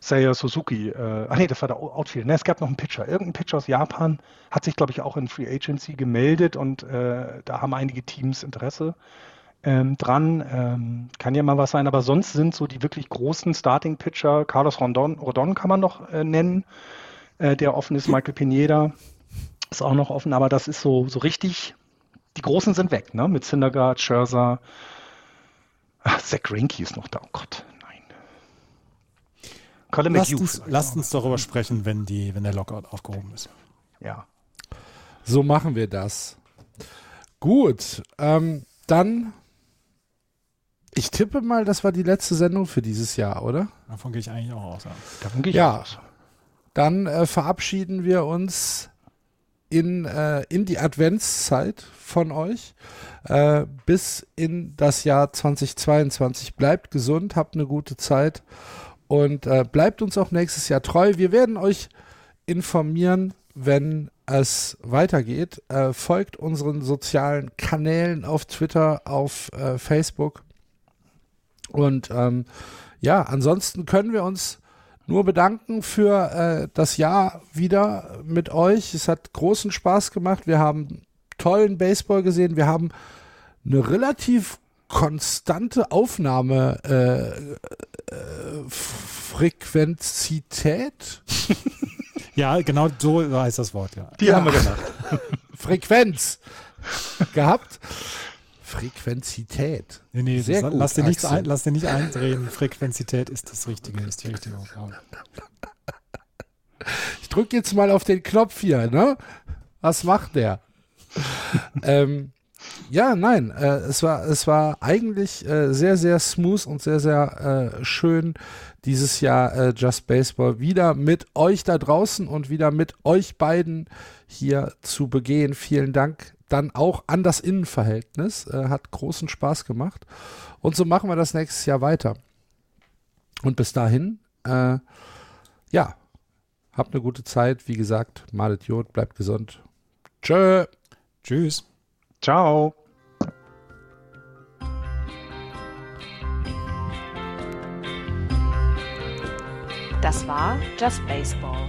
Seiya Suzuki. Äh, ach nee, das war der Outfield. Ne, es gab noch einen Pitcher. Irgendein Pitcher aus Japan hat sich, glaube ich, auch in Free Agency gemeldet und äh, da haben einige Teams Interesse ähm, dran. Ähm, kann ja mal was sein, aber sonst sind so die wirklich großen Starting-Pitcher, Carlos Rondon, Rodon kann man noch äh, nennen, äh, der offen ist, Michael Pineda ist auch noch offen, aber das ist so, so richtig, die Großen sind weg, ne? Mit Syndergaard, Scherzer, Ach, Zach Greinke ist noch da, oh Gott, nein. Colin lasst, uns, lasst uns darüber sprechen, wenn, die, wenn der Lockout aufgehoben ist. Ja. So machen wir das. Gut, ähm, dann ich tippe mal, das war die letzte Sendung für dieses Jahr, oder? Davon gehe ich eigentlich auch aus. Ja. Davon gehe ich ja. auch aus. Dann äh, verabschieden wir uns in, äh, in die Adventszeit von euch äh, bis in das Jahr 2022. Bleibt gesund, habt eine gute Zeit und äh, bleibt uns auch nächstes Jahr treu. Wir werden euch informieren, wenn es weitergeht. Äh, folgt unseren sozialen Kanälen auf Twitter, auf äh, Facebook. Und ähm, ja, ansonsten können wir uns nur bedanken für äh, das Jahr wieder mit euch. Es hat großen Spaß gemacht. Wir haben tollen Baseball gesehen. Wir haben eine relativ konstante Aufnahme äh, äh, Frequenzität. ja, genau so heißt das Wort, ja. Die ja. haben wir gemacht. Frequenz gehabt. Frequenzität. Nee, nee, Sehr gut, lass, dir nichts ein, lass dir nicht eindrehen. Frequenzität ist das Richtige, ist die richtige Aufgabe. Ich drücke jetzt mal auf den Knopf hier, ne? Was macht der? ähm, ja, nein, äh, es war es war eigentlich äh, sehr sehr smooth und sehr sehr äh, schön dieses Jahr äh, Just Baseball wieder mit euch da draußen und wieder mit euch beiden hier zu begehen. Vielen Dank dann auch an das Innenverhältnis. Äh, hat großen Spaß gemacht. Und so machen wir das nächstes Jahr weiter. Und bis dahin, äh, ja, habt eine gute Zeit. Wie gesagt, malet Jod, bleibt gesund. Tschö. Tschüss. Ciao. Das war Just Baseball.